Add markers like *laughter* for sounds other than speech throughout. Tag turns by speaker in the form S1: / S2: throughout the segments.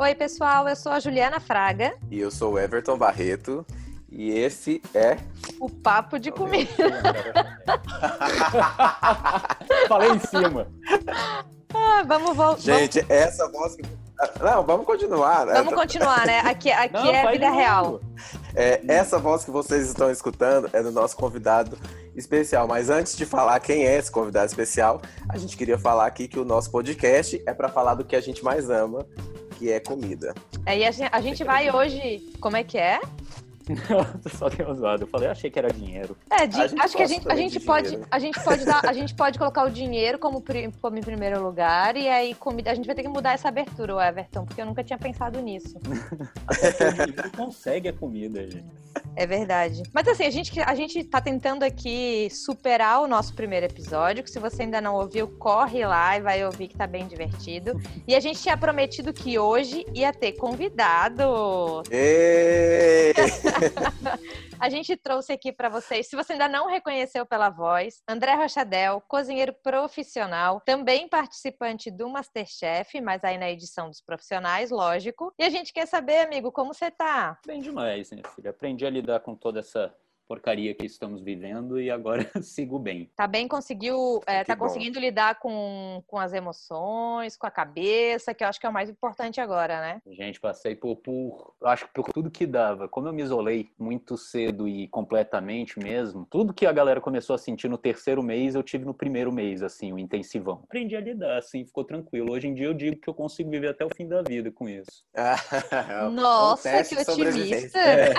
S1: Oi, pessoal, eu sou a Juliana Fraga.
S2: E eu sou o Everton Barreto. E esse é.
S1: O Papo de Comida. *laughs*
S3: Falei em cima.
S1: Ah, vamos voltar.
S2: Gente, essa voz que. Não, vamos continuar, né?
S1: Vamos continuar, né? Aqui, aqui
S3: Não,
S1: é
S3: vai
S1: vida real.
S2: É, essa voz que vocês estão escutando é do nosso convidado especial. Mas antes de falar quem é esse convidado especial, a gente queria falar aqui que o nosso podcast é para falar do que a gente mais ama, que é comida.
S1: É, e a gente, a gente vai hoje. Como é que é? *laughs*
S3: Só deu zoado. Eu falei, achei que era dinheiro.
S1: É, acho que a gente, a gente
S2: de
S1: pode,
S2: dinheiro.
S1: a gente pode dar, a gente pode colocar o dinheiro como, como em primeiro lugar e aí comida. A gente vai ter que mudar essa abertura, o Everton, porque eu nunca tinha pensado nisso. *laughs*
S3: Até o dinheiro consegue a comida, gente.
S1: É verdade. Mas assim, a gente, a gente tá tentando aqui superar o nosso primeiro episódio, que se você ainda não ouviu, corre lá e vai ouvir que tá bem divertido. E a gente tinha prometido que hoje ia ter convidado.
S2: Ê! *laughs* *laughs*
S1: A gente trouxe aqui pra vocês, se você ainda não reconheceu pela voz, André Rochadel, cozinheiro profissional, também participante do Masterchef, mas aí na edição dos profissionais, lógico. E a gente quer saber, amigo, como você tá?
S3: Bem demais, minha filha. Aprendi a lidar com toda essa porcaria que estamos vivendo e agora *laughs* sigo bem.
S1: Tá bem, conseguiu, é, tá
S2: bom.
S1: conseguindo lidar com, com as emoções, com a cabeça, que eu acho que é o mais importante agora, né?
S3: Gente, passei por, por, acho que por tudo que dava. Como eu me isolei muito cedo e completamente mesmo, tudo que a galera começou a sentir no terceiro mês, eu tive no primeiro mês, assim, o intensivão. Aprendi a lidar, assim, ficou tranquilo. Hoje em dia eu digo que eu consigo viver até o fim da vida com isso. *laughs*
S1: Nossa,
S2: Um
S1: que otimista!
S3: É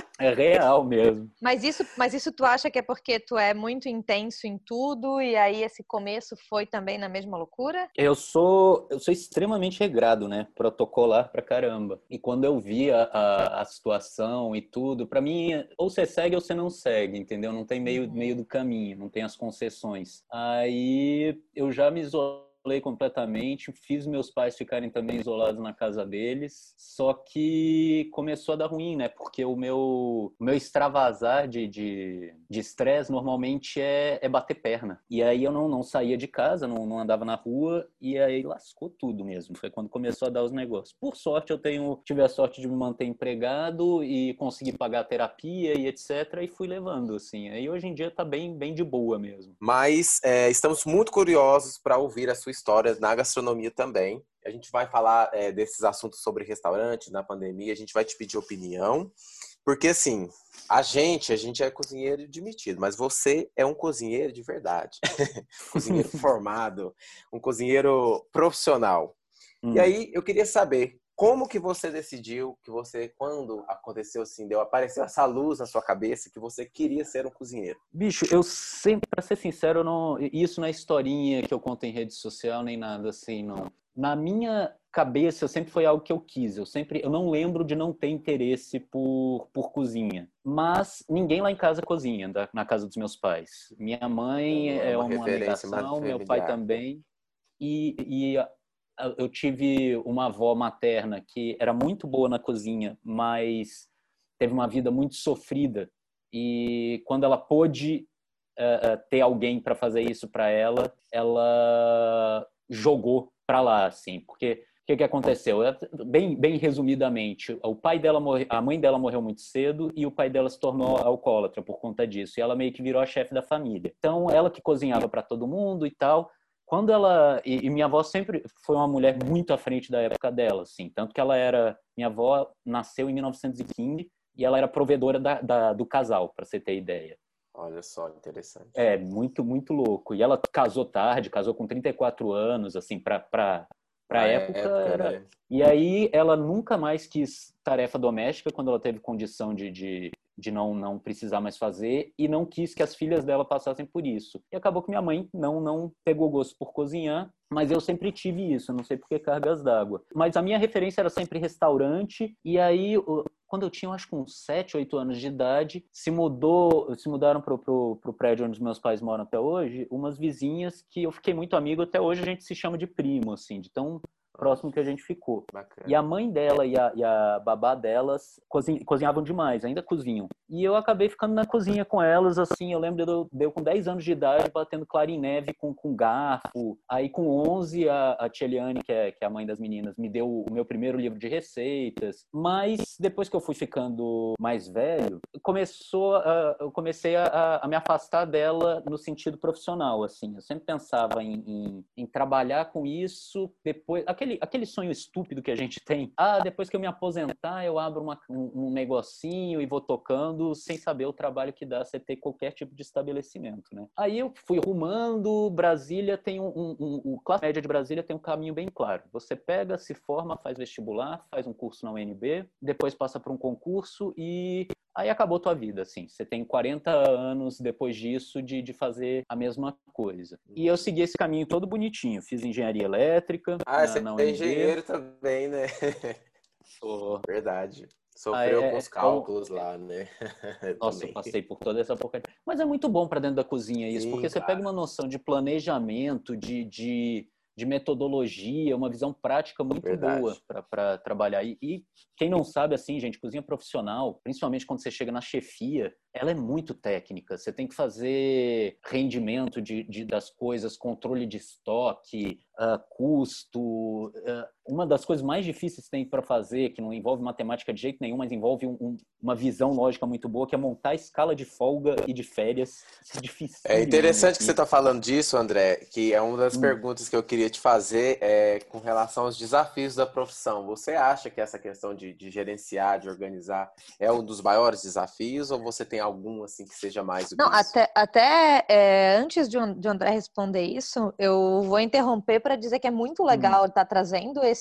S3: *laughs* real mesmo.
S1: Mas isso, mas isso tu acha que é porque tu é muito intenso em tudo e aí esse começo foi também na mesma loucura?
S3: Eu sou, eu sou extremamente regrado, né? Protocolar pra caramba. E quando eu vi a, a, situação e tudo, pra mim, ou você segue ou você não segue, entendeu? Não tem meio,
S1: Uhum.
S3: meio do caminho, não tem as concessões. Aí eu já me isolei completamente, fiz meus pais ficarem também isolados na casa deles, só que começou a dar ruim, né? Porque o meu, meu extravasar de de de estresse normalmente é, é bater perna. E aí eu não, não saía de casa, não, não andava na rua, e aí lascou tudo mesmo. Foi quando começou a dar os negócios. Por sorte, eu tenho tive a sorte de me manter empregado e conseguir pagar a terapia e etc. E fui levando, assim. Aí hoje em dia tá bem, bem de boa mesmo.
S2: Mas é, estamos muito curiosos para ouvir a sua história na gastronomia também. A gente vai falar é, desses assuntos sobre restaurante, na pandemia, a gente vai te pedir opinião. Porque, assim, a gente, a gente é cozinheiro admitido, mas você é um cozinheiro de verdade. *laughs* cozinheiro formado, um cozinheiro profissional.
S3: Hum.
S2: E aí, eu queria saber, como que você decidiu que você, quando aconteceu assim, deu, apareceu essa luz na sua cabeça, que você queria ser um cozinheiro?
S3: Bicho, eu sempre, pra ser sincero, não, isso não é historinha que eu conto em rede social nem nada assim, não. Na minha cabeça, sempre foi algo que eu quis. Eu sempre, eu não lembro de não ter interesse por, por cozinha. Mas ninguém lá em casa cozinha, da- na casa dos meus pais. Minha mãe
S2: É
S3: é
S2: uma
S3: uma
S2: referência
S3: negação, meu pai também. E, e eu tive uma avó materna que era muito boa na cozinha, mas teve uma vida muito sofrida. E quando ela pôde eh, ter alguém para fazer isso para ela, ela jogou para lá, assim, porque o que, que aconteceu? Bem, bem resumidamente, o pai dela morre, a mãe dela morreu muito cedo e o pai dela se tornou alcoólatra por conta disso. E ela meio que virou a chefe da família. Então, ela que cozinhava para todo mundo e tal. Quando ela e, minha avó sempre foi uma mulher muito à frente da época dela, assim, tanto que ela era minha avó nasceu em 1915 e ela era provedora da, da- do casal, para você ter ideia.
S2: Olha só, interessante.
S3: É, muito, muito louco. E ela casou tarde, casou com 34 anos, assim, pra, pra, pra
S2: Na
S3: época, era...
S2: né?
S3: E aí ela nunca mais quis tarefa doméstica quando ela teve condição de, de, de não, não precisar mais fazer e não quis que as filhas dela passassem por isso. E acabou que minha mãe não, não pegou gosto por cozinhar, mas eu sempre tive isso, não sei por que cargas d'água. Mas a minha referência era sempre restaurante, e aí quando eu tinha, acho que uns 7, 8 anos de idade, se mudou, se mudaram pro, pro, pro prédio onde os meus pais moram até hoje, umas vizinhas que eu fiquei muito amigo, até hoje a gente se chama de primo, assim, de tão próximo que a gente ficou.
S2: Bacana.
S3: E a mãe dela e a, e a babá delas cozin, cozinhavam demais, ainda cozinham. E eu acabei ficando na cozinha com elas, assim, eu lembro de eu, de eu com 10 anos de idade, batendo clara em neve com, com garfo. Aí com 11, a, a Tia Eliane, que é, que é a mãe das meninas, me deu o meu primeiro livro de receitas. Mas depois que eu fui ficando mais velho, começou a, eu comecei a, a me afastar dela no sentido profissional, assim. Eu sempre pensava em, em, em trabalhar com isso depois... Aquele, aquele sonho estúpido que a gente tem. Ah, depois que eu me aposentar, eu abro uma, um, um negocinho e vou tocando sem saber o trabalho que dá você ter qualquer tipo de estabelecimento, né? Aí eu fui rumando, Brasília tem um, um, um o classe média de Brasília tem um caminho bem claro. Você pega, se forma, faz vestibular, faz um curso na UNB, depois passa para um concurso e aí acabou tua vida, assim. Você tem 40 anos depois disso de, de fazer a mesma coisa. E eu segui esse caminho todo bonitinho. Fiz engenharia elétrica.
S2: Ah, na, você na é engenheiro também, né?
S3: Sou.
S2: Verdade. Sofreu ah, é, com os cálculos é, lá, né? *laughs*
S3: Nossa, eu passei por toda essa porcaria. Mas é muito bom para dentro da cozinha isso, Sim, porque você pega uma noção de planejamento, de, de de metodologia, uma visão prática muito Verdade. boa para trabalhar. E, e, quem não sabe, assim, gente, cozinha profissional, principalmente quando você chega na chefia, ela é muito técnica. Você tem que fazer rendimento de, de das coisas, controle de estoque, uh, custo. Uh, uma das coisas mais difíceis que tem para fazer, que não envolve matemática de jeito nenhum, mas envolve um, um, uma visão lógica muito boa, que é montar a escala de folga e de férias. Isso é difícil.
S2: É interessante que você está falando disso, André, que é uma das hum. perguntas que eu queria te fazer é, com relação aos desafios da profissão. Você acha que essa questão de, de gerenciar, de organizar, é um dos maiores desafios ou você tem algum assim que seja mais
S1: Não,
S2: que
S1: até, até é, antes de, de André responder isso, eu vou interromper para dizer que é muito legal hum. estar tá trazendo esse,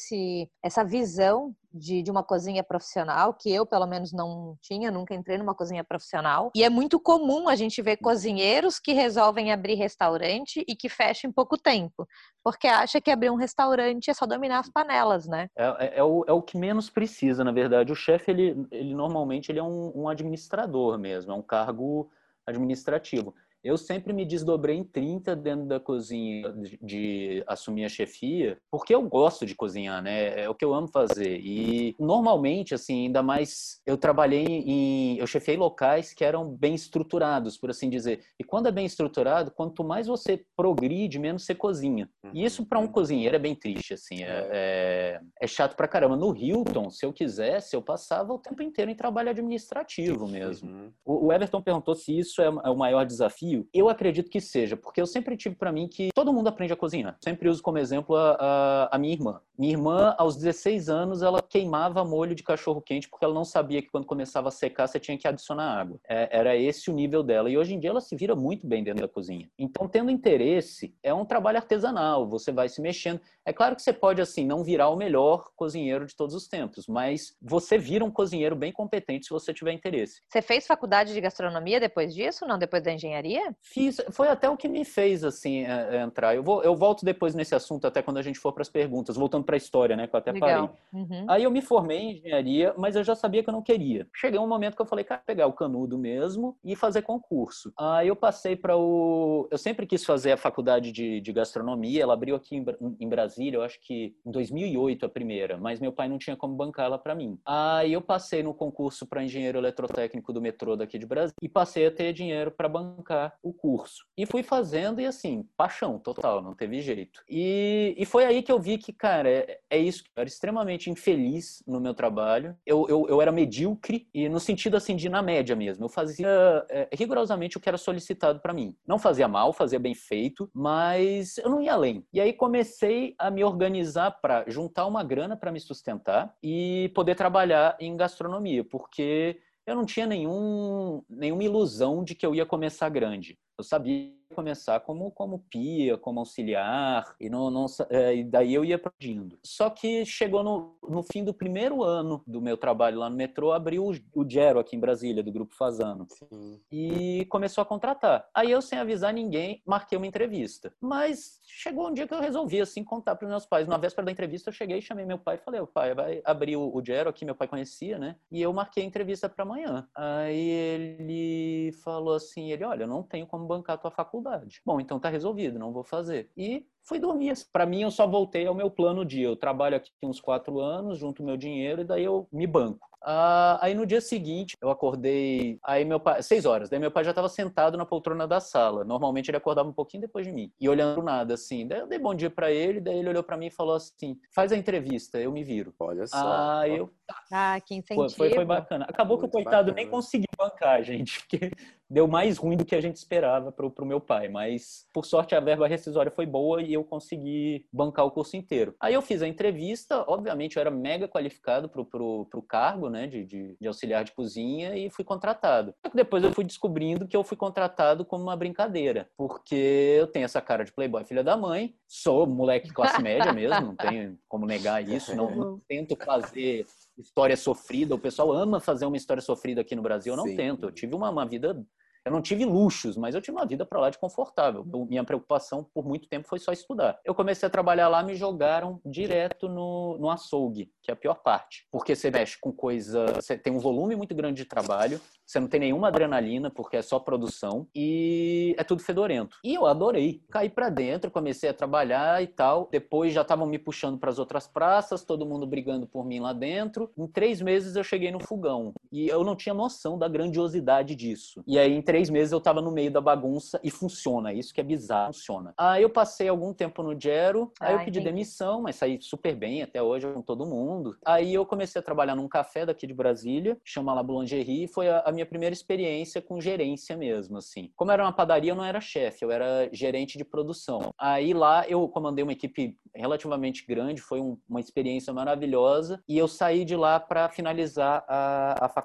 S1: essa visão de, de uma cozinha profissional, que eu, pelo menos, não tinha, nunca entrei numa cozinha profissional. E é muito comum a gente ver cozinheiros que resolvem abrir restaurante e que fecham em pouco tempo, porque acha que abrir um restaurante é só dominar as panelas, né?
S3: É, é, é o, é o que menos precisa, na verdade. O chefe, ele, ele normalmente ele é um, um administrador mesmo, é um cargo administrativo. Eu sempre me desdobrei em 30 dentro da cozinha de, de, assumir a chefia, porque eu gosto de cozinhar, né? É o que eu amo fazer. E normalmente, assim, ainda mais eu trabalhei em. Eu chefiei locais que eram bem estruturados, por assim dizer. E quando é bem estruturado, quanto mais você progride, menos você cozinha. E isso para um uhum. cozinheiro é bem triste, assim. É, é, é, é chato pra caramba. No Hilton, se eu quisesse, eu passava o tempo inteiro em trabalho administrativo mesmo. Uhum. O, o Everton perguntou se isso é, é o maior desafio desafio? Eu acredito que seja, porque eu sempre tive para mim que todo mundo aprende a cozinhar. Sempre uso como exemplo a, a, a, minha irmã. Minha irmã, aos 16 anos, ela queimava molho de cachorro quente porque ela não sabia que quando começava a secar você tinha que adicionar água. É, era esse o nível dela. E hoje em dia ela se vira muito bem dentro da cozinha. Então, tendo interesse, é um trabalho artesanal. Você vai se mexendo. É claro que você pode, assim, não virar o melhor cozinheiro de todos os tempos, mas você vira um cozinheiro bem competente se você tiver interesse.
S1: Você fez faculdade de gastronomia depois disso? Não, depois da engenharia?
S3: Fiz, foi até o que me fez assim é, é, entrar. Eu vou, eu volto depois nesse assunto até quando a gente for para as perguntas, voltando para a história, né, que eu até Legal. parei. Uhum. Aí eu me formei em engenharia, mas eu já sabia que eu não queria. Cheguei um momento que eu falei, cara, pegar o canudo mesmo e fazer concurso. Aí eu passei para o, eu sempre quis fazer a faculdade de, de gastronomia. Ela abriu aqui em, em Brasília, eu acho que em 2008 a primeira, mas meu pai não tinha como bancar ela para mim. Aí eu passei no concurso para engenheiro eletrotécnico do metrô daqui de Brasília e passei a ter dinheiro para bancar o curso. E fui fazendo e assim, paixão total, não teve jeito. E, e foi aí que eu vi que, cara, é, é isso. Eu era extremamente infeliz no meu trabalho. Eu, eu, eu era medíocre e no sentido assim de na média mesmo. Eu fazia é, rigorosamente o que era solicitado para mim. Não fazia mal, fazia bem feito, mas eu não ia além. E aí comecei a me organizar para juntar uma grana para me sustentar e poder trabalhar em gastronomia, porque eu não tinha nenhum, nenhuma ilusão de que eu ia começar grande. Eu sabia começar como, como pia, como auxiliar, e, não, não, é, e daí eu ia pedindo. Só que chegou no, no fim do primeiro ano do meu trabalho lá no metrô, abriu o, o Gero aqui em Brasília, do Grupo Fazano. Sim. E começou a contratar. Aí eu, sem avisar ninguém, marquei uma entrevista. Mas chegou um dia que eu resolvi, assim, contar para os meus pais. Na véspera da entrevista, eu cheguei, chamei meu pai e falei, o pai, vai abrir o, o Gero aqui, meu pai conhecia, né? E eu marquei a entrevista para amanhã. Aí ele falou assim, ele, olha, eu não tenho como bancar a tua faculdade. Bom, então tá resolvido, não vou fazer. E fui dormir. Para mim, eu só voltei ao meu plano dia. Eu trabalho aqui uns quatro anos, junto meu dinheiro e daí eu me banco. Ah, aí no dia seguinte eu acordei, aí meu pai, seis horas, daí meu pai já estava sentado na poltrona da sala. Normalmente ele acordava um pouquinho depois de mim e olhando nada assim. Daí eu dei bom dia para ele, daí ele olhou para mim e falou assim: "Faz a entrevista, eu me viro".
S2: Olha só.
S3: Ah, eu
S1: ah, que incentivo.
S3: Foi, foi bacana. Acabou Muito que o coitado bacana. nem conseguiu bancar, gente, *laughs* porque deu mais ruim do que a gente esperava pro, pro meu pai. Mas, por sorte, a verba rescisória foi boa e eu consegui bancar o curso inteiro. Aí eu fiz a entrevista, obviamente eu era mega qualificado pro, pro, pro cargo, né, de, de, de auxiliar de cozinha e fui contratado. Depois eu fui descobrindo que eu fui contratado como uma brincadeira, porque eu tenho essa cara de playboy filha da mãe, sou moleque classe média mesmo, não tenho como negar isso, não, não tento fazer história sofrida. O pessoal ama fazer uma história sofrida aqui no Brasil. Eu não Sim. tento. Eu tive uma, uma vida eu não tive luxos, mas eu tive uma vida para lá de confortável. Eu, minha preocupação por muito tempo foi só estudar. Eu comecei a trabalhar lá, me jogaram direto no, no açougue, que é a pior parte. Porque você mexe com coisa. Você tem um volume muito grande de trabalho, você não tem nenhuma adrenalina, porque é só produção, e é tudo fedorento. E eu adorei. Caí para dentro, comecei a trabalhar e tal. Depois já estavam me puxando para as outras praças, todo mundo brigando por mim lá dentro. Em três meses eu cheguei no fogão. E eu não tinha noção da grandiosidade disso. E aí, em três meses eu tava no meio da bagunça e funciona. Isso que é bizarro, funciona. Aí eu passei algum tempo no Gero, aí eu pedi entendi. demissão, mas saí super bem até hoje com todo mundo. Aí eu comecei a trabalhar num café daqui de Brasília, chama La Boulangerie, e foi a, a minha primeira experiência com gerência mesmo, assim. Como era uma padaria, eu não era chefe, eu era gerente de produção. Aí lá eu comandei uma equipe relativamente grande, foi um, uma experiência maravilhosa, e eu saí de lá para finalizar a, a faculdade,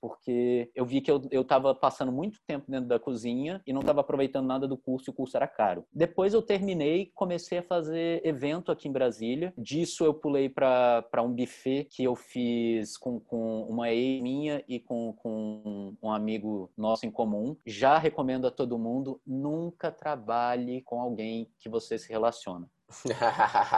S3: porque eu vi que eu estava passando muito tempo dentro da cozinha e não estava aproveitando nada do curso e o curso era caro. Depois eu terminei, comecei a fazer evento aqui em Brasília. Disso eu pulei para um buffet que eu fiz com, com uma ex minha e com, com um amigo nosso em comum. Já recomendo a todo mundo, nunca trabalhe com alguém que você se relaciona.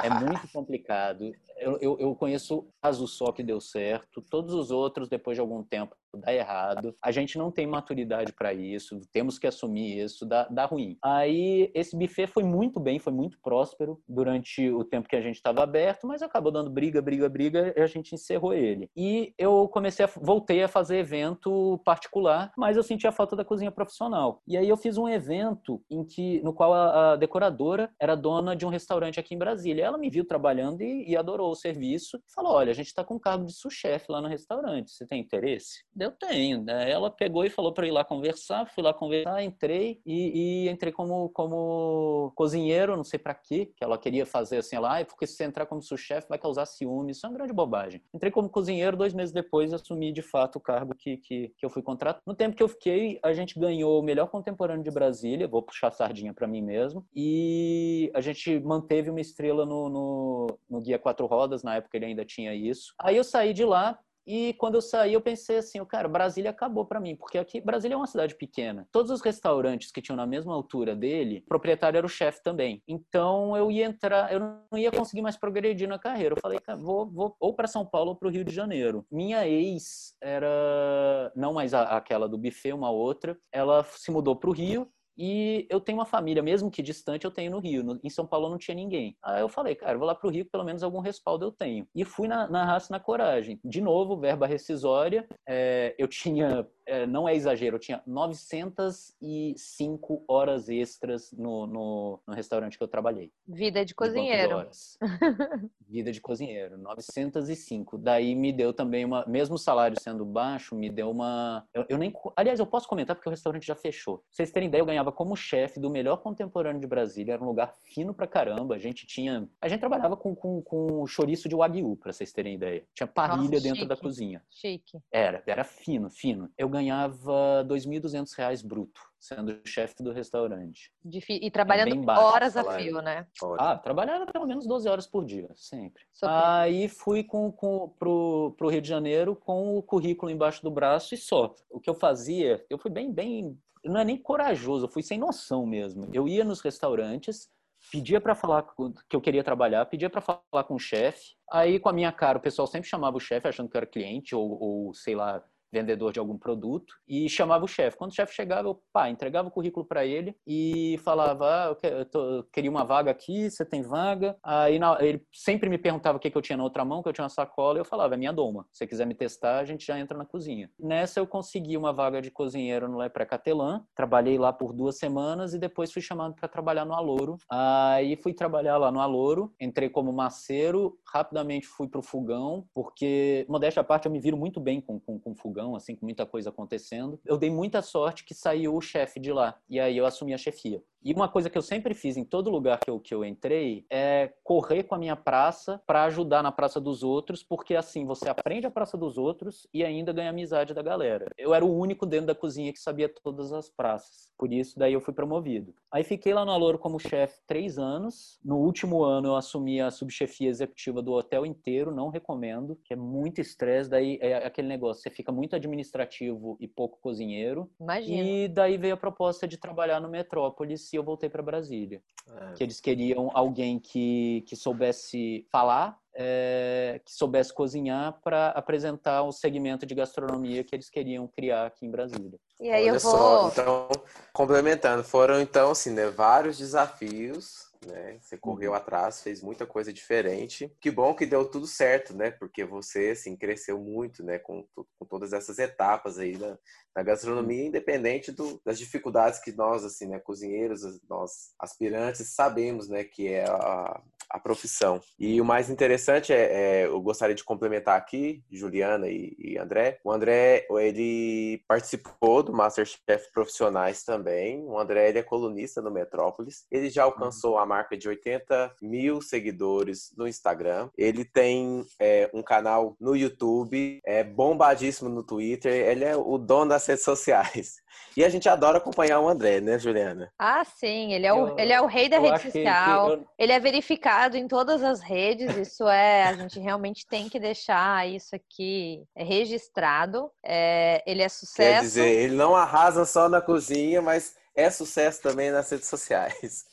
S3: É *laughs* muito complicado. Eu, eu, eu conheço caso só que deu certo. Todos os outros, depois de algum tempo, dá errado, a gente não tem maturidade para isso, temos que assumir isso, dá, dá ruim. Aí esse buffet foi muito bem, foi muito próspero durante o tempo que a gente estava aberto, mas acabou dando briga, briga, briga e a gente encerrou ele. E eu comecei a, voltei a fazer evento particular, mas eu senti a falta da cozinha profissional. E aí eu fiz um evento em que, no qual a, a decoradora era dona de um restaurante aqui em Brasília. Ela me viu trabalhando e, e adorou o serviço. Falou: olha, a gente está com cargo de sous-chefe lá no restaurante. Você tem interesse? Eu tenho. Né? Ela pegou e falou para ir lá conversar, fui lá conversar, entrei e, e entrei como, como cozinheiro, não sei para quê, que ela queria fazer assim, lá, ah, porque se você entrar como sous-chefe vai causar ciúme, isso é uma grande bobagem. Entrei como cozinheiro, dois meses depois assumi de fato o cargo que, que, que eu fui contratado. No tempo que eu fiquei, a gente ganhou o melhor contemporâneo de Brasília, vou puxar sardinha para mim mesmo, e a gente manteve uma estrela no, no, no Guia Quatro Rodas, na época ele ainda tinha isso. Aí eu saí de lá, e quando eu saí, eu pensei assim, cara, Brasília acabou para mim, porque aqui Brasília é uma cidade pequena. Todos os restaurantes que tinham na mesma altura dele, o proprietário era o chefe também. Então eu ia entrar, eu não ia conseguir mais progredir na carreira. Eu falei, cara, vou, vou ou para São Paulo ou para o Rio de Janeiro. Minha ex era não mais a, aquela do buffet, uma outra. Ela se mudou para o Rio e eu tenho uma família, mesmo que distante, eu tenho no Rio. No, em São Paulo não tinha ninguém. Aí eu falei, cara, vou lá pro Rio, pelo menos algum respaldo eu tenho. E fui na, na raça na coragem. De novo, verba rescisória. É, eu tinha é, não é exagero, eu tinha 905 horas extras no, no, no restaurante que eu trabalhei.
S1: Vida de cozinheiro.
S3: De Vida de cozinheiro, 905. Daí me deu também uma, mesmo o salário sendo baixo, me deu uma. Eu, eu, nem. Aliás, eu posso comentar porque o restaurante já fechou. Pra vocês terem ideia, eu ganhava como chefe do melhor contemporâneo de Brasília, era um lugar fino pra caramba. A gente tinha. A gente trabalhava com, com, com chouriço de Wagyu, pra vocês terem ideia. Tinha parrilha Nossa, dentro da cozinha.
S1: Chique.
S3: Era, era fino, fino. Eu ganhava R$ 2.200 bruto, sendo chefe do restaurante.
S1: E trabalhando é horas a fio, né?
S3: Ah, trabalhava pelo menos 12 horas por dia, sempre. Aí fui com, com, pro, pro Rio de Janeiro com o currículo embaixo do braço e só. O que eu fazia, eu fui bem, bem... Não é nem corajoso, eu fui sem noção mesmo. Eu ia nos restaurantes, pedia para falar que eu queria trabalhar, pedia para falar com o chefe. Aí, com a minha cara, o pessoal sempre chamava o chefe achando que eu era cliente ou, ou sei lá, vendedor de algum produto, e chamava o chefe. Quando o chefe chegava, eu pá, entregava o currículo para ele e falava: ah, eu, quero, eu, tô, eu, queria uma vaga aqui, você tem vaga? Aí na, ele sempre me perguntava o que, que eu tinha na outra mão, que eu tinha uma sacola, e eu falava: é minha doma. Se você quiser me testar, a gente já entra na cozinha. Nessa eu consegui uma vaga de cozinheiro no Lepre Catelã, trabalhei lá por duas semanas e depois fui chamado para trabalhar no Alouro. Aí fui trabalhar lá no Alouro, entrei como maceiro, rapidamente fui pro fogão, porque, modéstia à parte, eu me viro muito bem com, com, com fogão, assim, com muita coisa acontecendo. Eu dei muita sorte que saiu o chefe de lá, e aí eu assumi a chefia. E uma coisa que eu sempre fiz em todo lugar que eu, que eu entrei é correr com a minha praça para ajudar na praça dos outros, porque assim você aprende a praça dos outros e ainda ganha amizade da galera. Eu era o único dentro da cozinha que sabia todas as praças, por isso daí eu fui promovido. Aí fiquei lá no Alouro como chefe três anos. No último ano eu assumi a subchefia executiva do hotel inteiro, não recomendo, que é muito estresse. Daí é aquele negócio, você fica muito administrativo e pouco cozinheiro.
S1: Imagina.
S3: E daí veio a proposta de trabalhar no Metrópolis e eu voltei para Brasília. É. Que eles queriam alguém que, que soubesse falar, é, que soubesse cozinhar para apresentar o segmento de gastronomia que eles queriam criar aqui em Brasília.
S1: E aí
S2: Olha
S1: eu vou...
S2: só, então, complementando, foram então assim, né, vários desafios né? Você correu uhum. atrás, fez muita coisa diferente. Que bom que deu tudo certo, né? Porque você, assim, cresceu muito, né? Com, com todas essas etapas aí na, na gastronomia, independente do, das dificuldades que nós, assim, né? Cozinheiros, nós aspirantes, sabemos, né? Que é a, a profissão. E o mais interessante é, é, eu gostaria de complementar aqui, Juliana e, e, André. O André, ele participou do Masterchef Profissionais também. O André, ele é colunista no Metrópolis. Ele já alcançou a marca de 80 mil seguidores no Instagram. Ele tem é, um canal no YouTube, é bombadíssimo no Twitter. Ele é o dono das redes sociais. E a gente adora acompanhar o André, né, Juliana?
S1: Ah, sim. Ele é o, eu, ele é o rei da rede social. Eu... Ele é verificado em todas as redes. Isso é, a gente realmente tem que deixar isso aqui registrado. É, ele é sucesso.
S2: Quer dizer, ele não arrasa só na cozinha, mas é sucesso também nas redes sociais.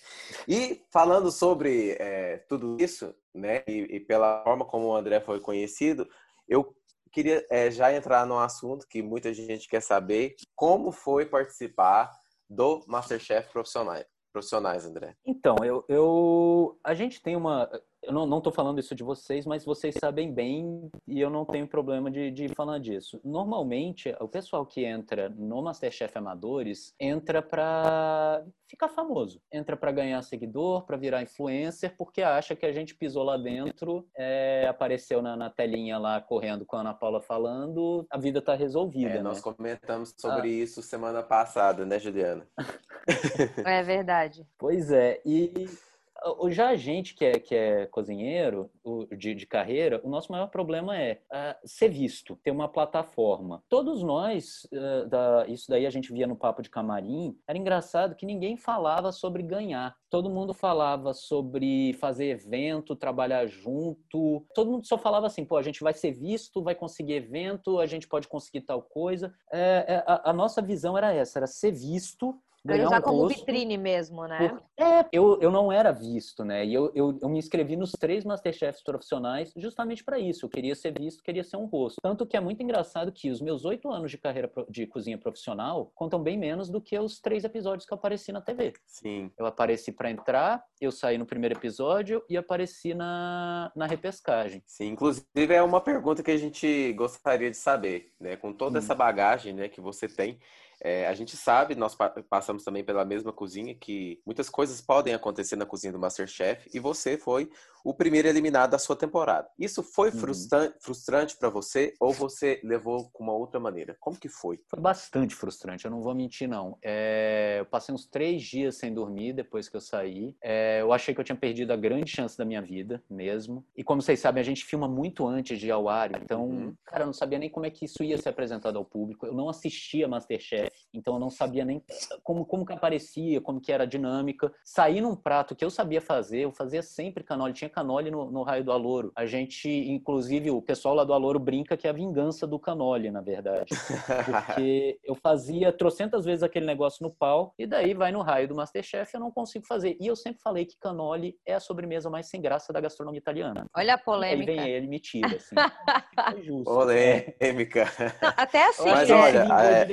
S2: E falando sobre é, tudo isso, né, e, e, pela forma como o André foi conhecido, eu queria é, já entrar num assunto que muita gente quer saber: como foi participar do Masterchef profissional, profissionais, André?
S3: Então, eu, eu a gente tem uma eu não estou falando isso de vocês, mas vocês sabem bem e eu não tenho problema de, de falar disso. Normalmente, o pessoal que entra no Masterchef Amadores entra para ficar famoso, entra para ganhar seguidor, para virar influencer, porque acha que a gente pisou lá dentro, é, apareceu na, na, telinha lá correndo com a Ana Paula falando, a vida está resolvida. É,
S2: né? Nós comentamos sobre ah. isso semana passada, né, Juliana? *laughs*
S1: é verdade.
S3: Pois é, e já a gente que é, que é cozinheiro de, de carreira, o nosso maior problema é uh, ser visto, ter uma plataforma. Todos nós, uh, da, isso daí a gente via no papo de camarim, era engraçado que ninguém falava sobre ganhar. Todo mundo falava sobre fazer evento, trabalhar junto. Todo mundo só falava assim, pô, a gente vai ser visto, vai conseguir evento, a gente pode conseguir tal coisa. É, é a, a nossa visão era essa, era ser visto
S1: Ganhar usar um como rosto, vitrine mesmo, né?
S3: Por... É, eu, eu não era visto, né? E eu, eu, eu me inscrevi nos três Masterchefs profissionais justamente para isso. Eu queria ser visto, queria ser um rosto. Tanto que é muito engraçado que os meus oito anos de carreira de cozinha profissional contam bem menos do que os três episódios que eu apareci na TV.
S2: Sim.
S3: Eu apareci para entrar, eu saí no primeiro episódio e apareci na, na repescagem.
S2: Sim, inclusive é uma pergunta que a gente gostaria de saber, né? Com toda hum. essa bagagem né, que você tem, é, a gente sabe, nós passamos também pela mesma cozinha, que muitas coisas podem acontecer na cozinha do Masterchef e você foi o primeiro eliminado da sua temporada. Isso foi uhum. frustrante para você ou você levou com uma outra maneira? Como que foi?
S3: Foi bastante frustrante, eu não vou mentir não. É, eu passei uns três dias sem dormir depois que eu saí. É, eu achei que eu tinha perdido a grande chance da minha vida mesmo. E como vocês sabem, a gente filma muito antes de ir ao ar, então, uhum. cara, eu não sabia nem como é que isso ia ser apresentado ao público. Eu não assistia Masterchef então eu não sabia nem como, como que aparecia, como que era a dinâmica. Saí num prato que eu sabia fazer, eu fazia sempre canola, tinha tinha canole no, no raio do Alouro. A gente, inclusive, o pessoal lá do Alouro brinca que é a vingança do canole, na verdade. Porque *laughs* eu fazia trocentas vezes aquele negócio no pau, e daí vai no raio do Masterchef eu não consigo fazer. E eu sempre falei que canole é a sobremesa mais sem graça da gastronomia italiana.
S1: Olha a polêmica.
S3: Aí vem ele me tira, assim. *laughs*
S2: é justo. Polêmica.
S1: Não, até assim,
S2: mas, é, olha, é...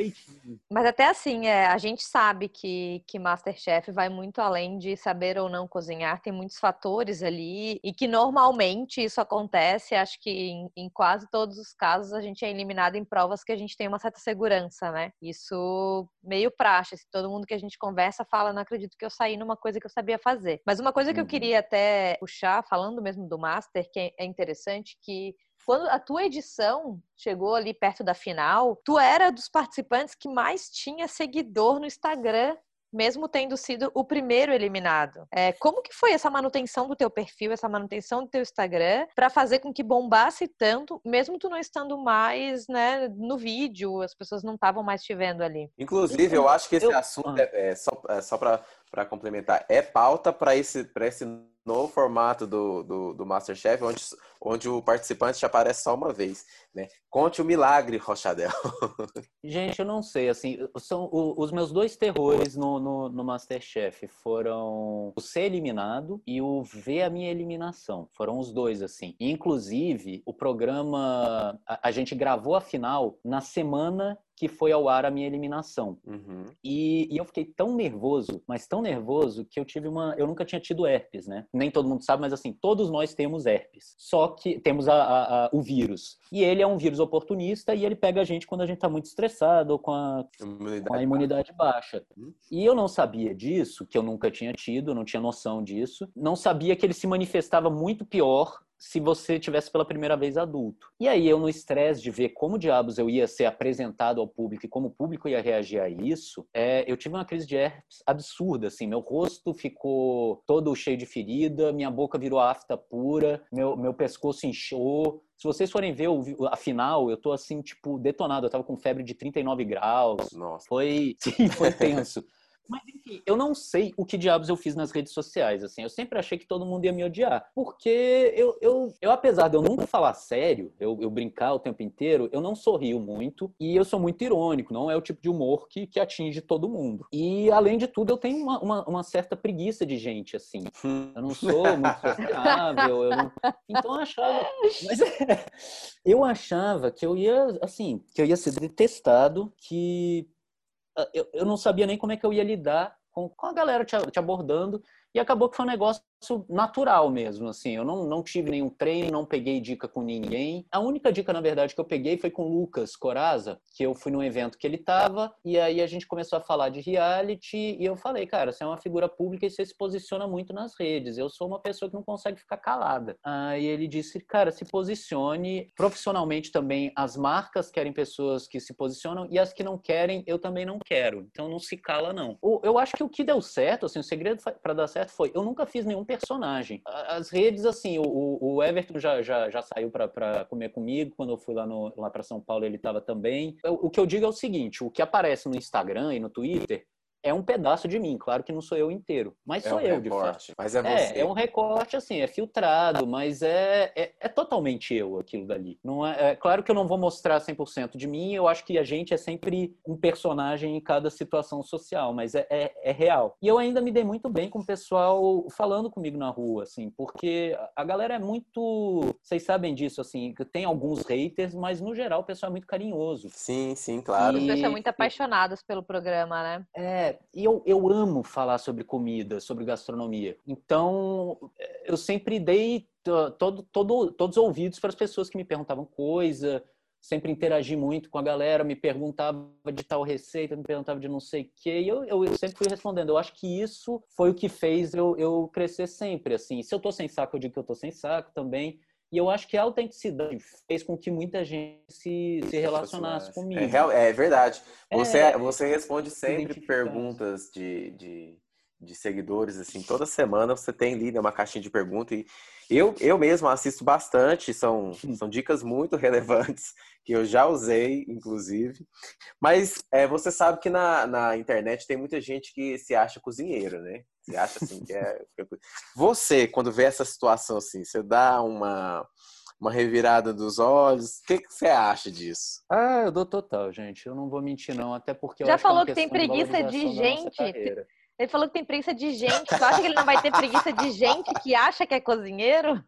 S1: mas até assim, é, a gente sabe que, que Masterchef vai muito além de saber ou não cozinhar, tem muitos fatores ali, e que normalmente isso acontece, acho que em, em quase todos os casos a gente é eliminado em provas que a gente tem uma certa segurança, né? Isso meio praxe, assim, todo mundo que a gente conversa fala, não acredito que eu saí numa coisa que eu sabia fazer. Mas uma coisa que eu uhum. queria até puxar, falando mesmo do Master, que é interessante, que quando a tua edição chegou ali perto da final, tu era dos participantes que mais tinha seguidor no Instagram mesmo tendo sido o primeiro eliminado. É, como que foi essa manutenção do teu perfil, essa manutenção do teu Instagram, para fazer com que bombasse tanto, mesmo tu não estando mais né, no vídeo, as pessoas não estavam mais te vendo ali?
S2: Inclusive, eu acho que esse eu... assunto, é, é, só, é só para complementar, é pauta para esse, esse no formato do, do, do, Masterchef, onde, onde o participante já aparece só uma vez, né? Conte o milagre, Rochadel. *laughs*
S3: Gente, eu não sei, assim, são os meus dois terrores no, no, no, Masterchef foram o ser eliminado e o ver a minha eliminação. Foram os dois, assim. Inclusive, o programa, a, a gente gravou a final na semana que foi ao ar a minha eliminação. Uhum. E, e, eu fiquei tão nervoso, mas tão nervoso, que eu tive uma. Eu nunca tinha tido herpes, né? Nem todo mundo sabe, mas assim, todos nós temos herpes. Só que temos a, a, a, o vírus. E ele é um vírus oportunista e ele pega a gente quando a gente tá muito estressado ou com a imunidade, com a imunidade baixa. Uhum. E eu não sabia disso, que eu nunca tinha tido, não tinha noção disso. Não sabia que ele se manifestava muito pior se você tivesse pela primeira vez adulto. E aí eu no estresse de ver como diabos eu ia ser apresentado ao público e como o público ia reagir a isso, é, eu tive uma crise de herpes absurda, assim, meu rosto ficou todo cheio de ferida, minha boca virou afta pura, meu, meu pescoço inchou, se vocês forem ver a final, eu tô assim, tipo, detonado. Eu tava com febre de 39 graus.
S2: Nossa.
S3: Foi, sim, foi *laughs* tenso. Mas enfim, eu não sei o que diabos eu fiz nas redes sociais, assim. Eu sempre achei que todo mundo ia me odiar. Porque eu, eu, eu apesar de eu nunca falar sério, eu, eu brincar o tempo inteiro, eu não sorrio muito e eu sou muito irônico. Não é o tipo de humor que, que atinge todo mundo. E, além de tudo, eu tenho uma, uma, uma certa preguiça de gente, assim. Eu não sou muito sociável. Eu não... *laughs* Então eu achava... Mas eu achava que eu ia, assim, que eu ia ser detestado, que eu, eu não sabia nem como é que eu ia lidar com, com a galera te, te abordando e acabou que foi um negócio natural mesmo, assim. Eu não, não tive nenhum treino, não peguei dica com ninguém. A única dica, na verdade, que eu peguei foi com o Lucas Coraza, que eu fui num evento que ele tava, e aí a gente começou a falar de reality, e eu falei, cara, você é uma figura pública e você se posiciona muito nas redes. Eu sou uma pessoa que não consegue ficar calada. Aí ele disse, cara, se posicione profissionalmente também. As marcas querem pessoas que se posicionam, e as que não querem, eu também não quero. Então não se cala, não. Eu acho que o que deu certo, assim, o segredo para dar certo foi, eu nunca fiz nenhum personagem. As redes, assim, o, o Everton já, já, já saiu para comer comigo. Quando eu fui lá, no, lá para São Paulo, ele estava também. O, o que eu digo é o seguinte: o que aparece no Instagram e no Twitter é um pedaço de mim. Claro que não sou eu inteiro, mas
S2: é
S3: sou
S2: um
S3: eu,
S2: recorte,
S3: de fato.
S2: Mas é, você.
S3: é, é um recorte, assim, é filtrado, mas é, é, é totalmente eu aquilo dali. Não é, é, claro que eu não vou mostrar 100% de mim, eu acho que a gente é sempre um personagem em cada situação social, mas é, é, é real. E eu ainda me dei muito bem com o pessoal falando comigo na rua, assim, porque a galera é muito. Vocês sabem disso, assim, que tem alguns haters, mas no geral o pessoal é muito carinhoso.
S2: Sim, sim, claro.
S1: E... As pessoas são muito apaixonadas pelo programa, né?
S3: É, e eu, eu amo falar sobre comida, sobre gastronomia. Então, eu sempre dei todo, todo, todos os ouvidos para as pessoas que me perguntavam coisa, sempre interagi muito com a galera, me perguntava de tal receita, me perguntava de não sei o quê, e eu, eu, eu, sempre fui respondendo. Eu acho que isso foi o que fez eu, eu crescer sempre, assim. Se eu tô sem saco, eu digo que eu tô sem saco também. E eu acho que a autenticidade fez com que muita gente se, se relacionasse comigo.
S2: É, é verdade. Você, é, você responde sempre perguntas de, de, de seguidores, assim, toda semana você tem ali né, uma caixinha de perguntas e eu, eu mesmo assisto bastante, são, são dicas muito *laughs* relevantes que eu já usei, inclusive. Mas é, você sabe que na, na internet tem muita gente que se acha cozinheiro, né? Você acha assim que é. *laughs* Você, quando vê essa situação assim, você dá uma uma revirada dos olhos. O que, que, você acha disso?
S3: Ah, eu dou total, gente. Eu não vou mentir, não. Até porque
S1: Já
S3: é
S1: falou
S3: que,
S1: que tem preguiça de, de gente. Ele falou que tem preguiça de gente. Tu acha que ele não vai ter preguiça de gente que acha que é cozinheiro?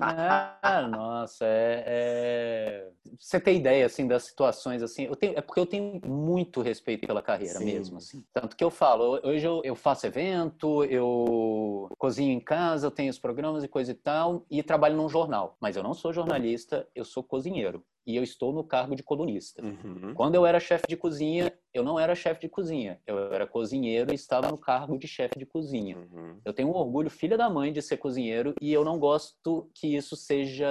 S3: Ah, nossa, é, é... Você tem ideia, assim, das situações, assim, eu tenho... é porque eu tenho muito respeito pela carreira Sim. mesmo, assim. Tanto que eu falo, hoje eu, eu faço evento, eu cozinho em casa, eu tenho os programas e coisa e tal, e trabalho num jornal. Mas eu não sou jornalista, eu sou cozinheiro e eu estou no cargo de colunista. Uhum. Quando eu era chefe de cozinha, eu não era chefe de cozinha, eu era cozinheiro e estava no cargo de chefe de cozinha. Uhum. Eu tenho um orgulho, filha da mãe, de ser cozinheiro e eu não gosto que isso seja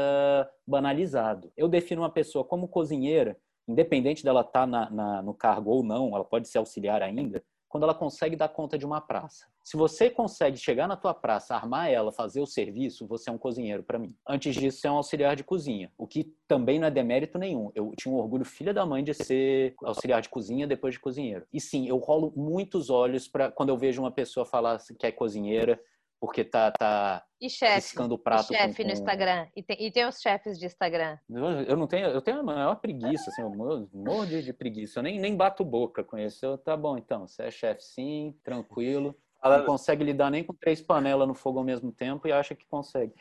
S3: banalizado. Eu defino uma pessoa como cozinheira, independente dela estar tá na, na, no cargo ou não, ela pode ser auxiliar ainda, quando ela consegue dar conta de uma praça. Se você consegue chegar na tua praça, armar ela, fazer o serviço, você é um cozinheiro para mim. Antes disso, você é um auxiliar de cozinha, o que também não é demérito nenhum. Eu tinha um orgulho filha da mãe de ser auxiliar de cozinha depois de cozinheiro. E sim, eu rolo muitos olhos para quando eu vejo uma pessoa falar que é cozinheira, porque tá, tá
S1: e chefe, o prato. E chefe com, no Instagram. E tem, e tem os chefes de Instagram.
S3: Eu, eu, não tenho, eu tenho a maior preguiça, assim, eu morro de, de preguiça. Eu nem, nem bato boca com isso. Eu, tá bom, então, você é chefe sim, tranquilo. Não consegue lidar nem com três panelas no fogo ao mesmo tempo e acha que consegue.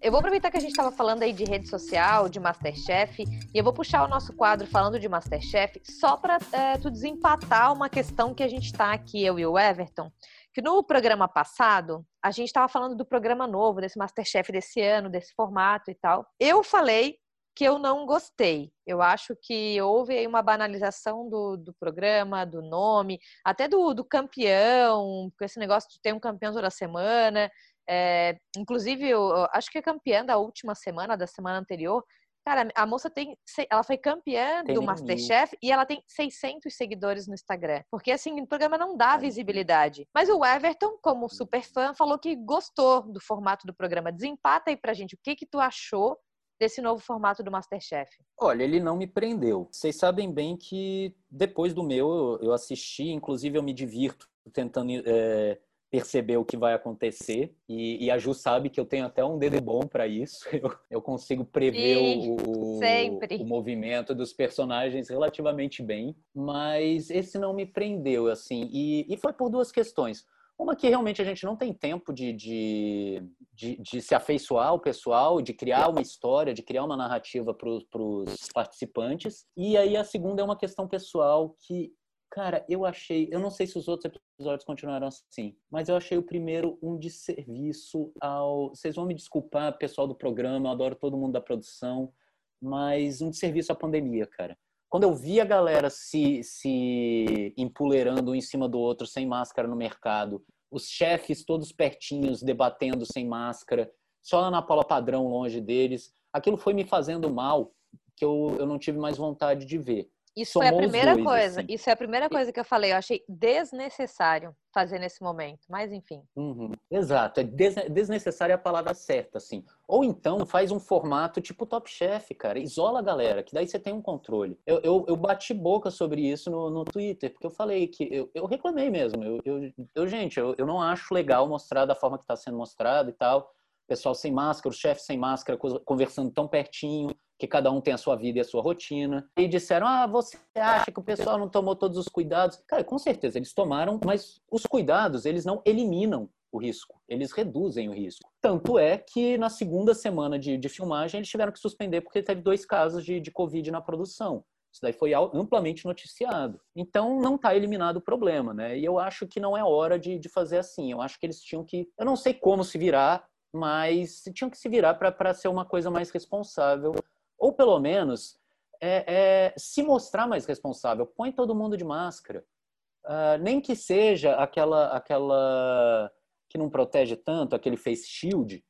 S1: Eu vou aproveitar que a gente estava falando aí de rede social, de Masterchef, e eu vou puxar o nosso quadro falando de Masterchef só para é, tu desempatar uma questão que a gente está aqui, eu e o Everton, que no programa passado, a gente estava falando do programa novo, desse Masterchef desse ano, desse formato e tal. Eu falei que eu não gostei. Eu acho que houve aí uma banalização do, do programa, do nome, até do, do campeão, com esse negócio de ter um campeão toda semana. É, inclusive, eu, acho que a campeã da última semana, da semana anterior, Cara, a moça tem. Ela foi campeã tem do Masterchef e ela tem 600 seguidores no Instagram. Porque, assim, o programa não dá visibilidade. Mas o Everton, como super fã, falou que gostou do formato do programa. Desempata aí pra gente. O que que tu achou desse novo formato do Masterchef?
S3: Olha, ele não me prendeu. Vocês sabem bem que depois do meu eu assisti, inclusive eu me divirto tentando é, perceber o que vai acontecer. E, e, a Ju sabe que eu tenho até um dedo bom para isso. *laughs* Eu, eu, consigo prever o, o, o, movimento dos personagens relativamente bem. Mas esse não me prendeu, assim. E, e foi por duas questões. Uma que realmente a gente não tem tempo de, de, de, de se afeiçoar ao pessoal, de criar uma história, de criar uma narrativa para os participantes. E aí a segunda é uma questão pessoal que Cara, eu achei, eu não sei se os outros episódios continuaram assim, mas eu achei o primeiro um desserviço ao. Vocês vão me desculpar, pessoal do programa, eu adoro todo mundo da produção, mas um desserviço à pandemia, cara. Quando eu vi a galera se, se empoleirando um em cima do outro sem máscara no mercado, os chefes todos pertinhos debatendo sem máscara, só a Ana Paula Padrão longe deles, aquilo foi me fazendo mal que eu, eu não tive mais vontade de ver.
S1: Isso foi a primeira dois, coisa. Assim. Isso é a primeira coisa que eu falei. Eu achei desnecessário fazer nesse momento. Mas enfim.
S3: Uhum. Exato. É desnecessário a palavra certa, assim. Ou então faz um formato tipo Top Chef, cara. Isola a galera, que daí você tem um controle. Eu, eu, eu bati boca sobre isso no, no Twitter, porque eu falei que eu, eu reclamei mesmo. Eu, eu, eu gente, eu, eu não acho legal mostrar da forma que está sendo mostrado e tal. Pessoal sem máscara, o chefe sem máscara, conversando tão pertinho que cada um tem a sua vida e a sua rotina. E disseram: ah, você acha que o pessoal não tomou todos os cuidados? Cara, com certeza eles tomaram, mas os cuidados eles não eliminam o risco, eles reduzem o risco. Tanto é que na segunda semana de, de filmagem eles tiveram que suspender porque teve dois casos de, de Covid na produção. Isso daí foi amplamente noticiado. Então, não está eliminado o problema, né? E eu acho que não é hora de, de fazer assim. Eu acho que eles tinham que. Eu não sei como se virar, mas tinham que se virar para ser uma coisa mais responsável ou pelo menos é, é, se mostrar mais responsável. Põe todo mundo de máscara. Uh, nem que seja aquela, aquela que não protege tanto, aquele face shield,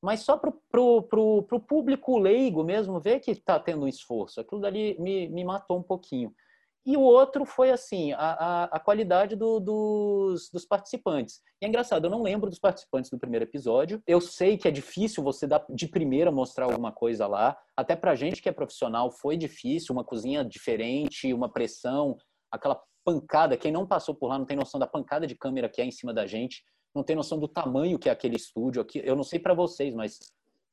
S3: mas só para o público leigo mesmo ver que está tendo um esforço. Aquilo dali me, me matou um pouquinho. E o outro foi assim, a, a, a qualidade do, dos, dos participantes. E é engraçado, eu não lembro dos participantes do primeiro episódio. Eu sei que é difícil você dar de primeira mostrar alguma coisa lá. Até pra gente que é profissional foi difícil, uma cozinha diferente, uma pressão, aquela pancada. Quem não passou por lá não tem noção da pancada de câmera que é em cima da gente, não tem noção do tamanho que é aquele estúdio aqui. Eu não sei para vocês, mas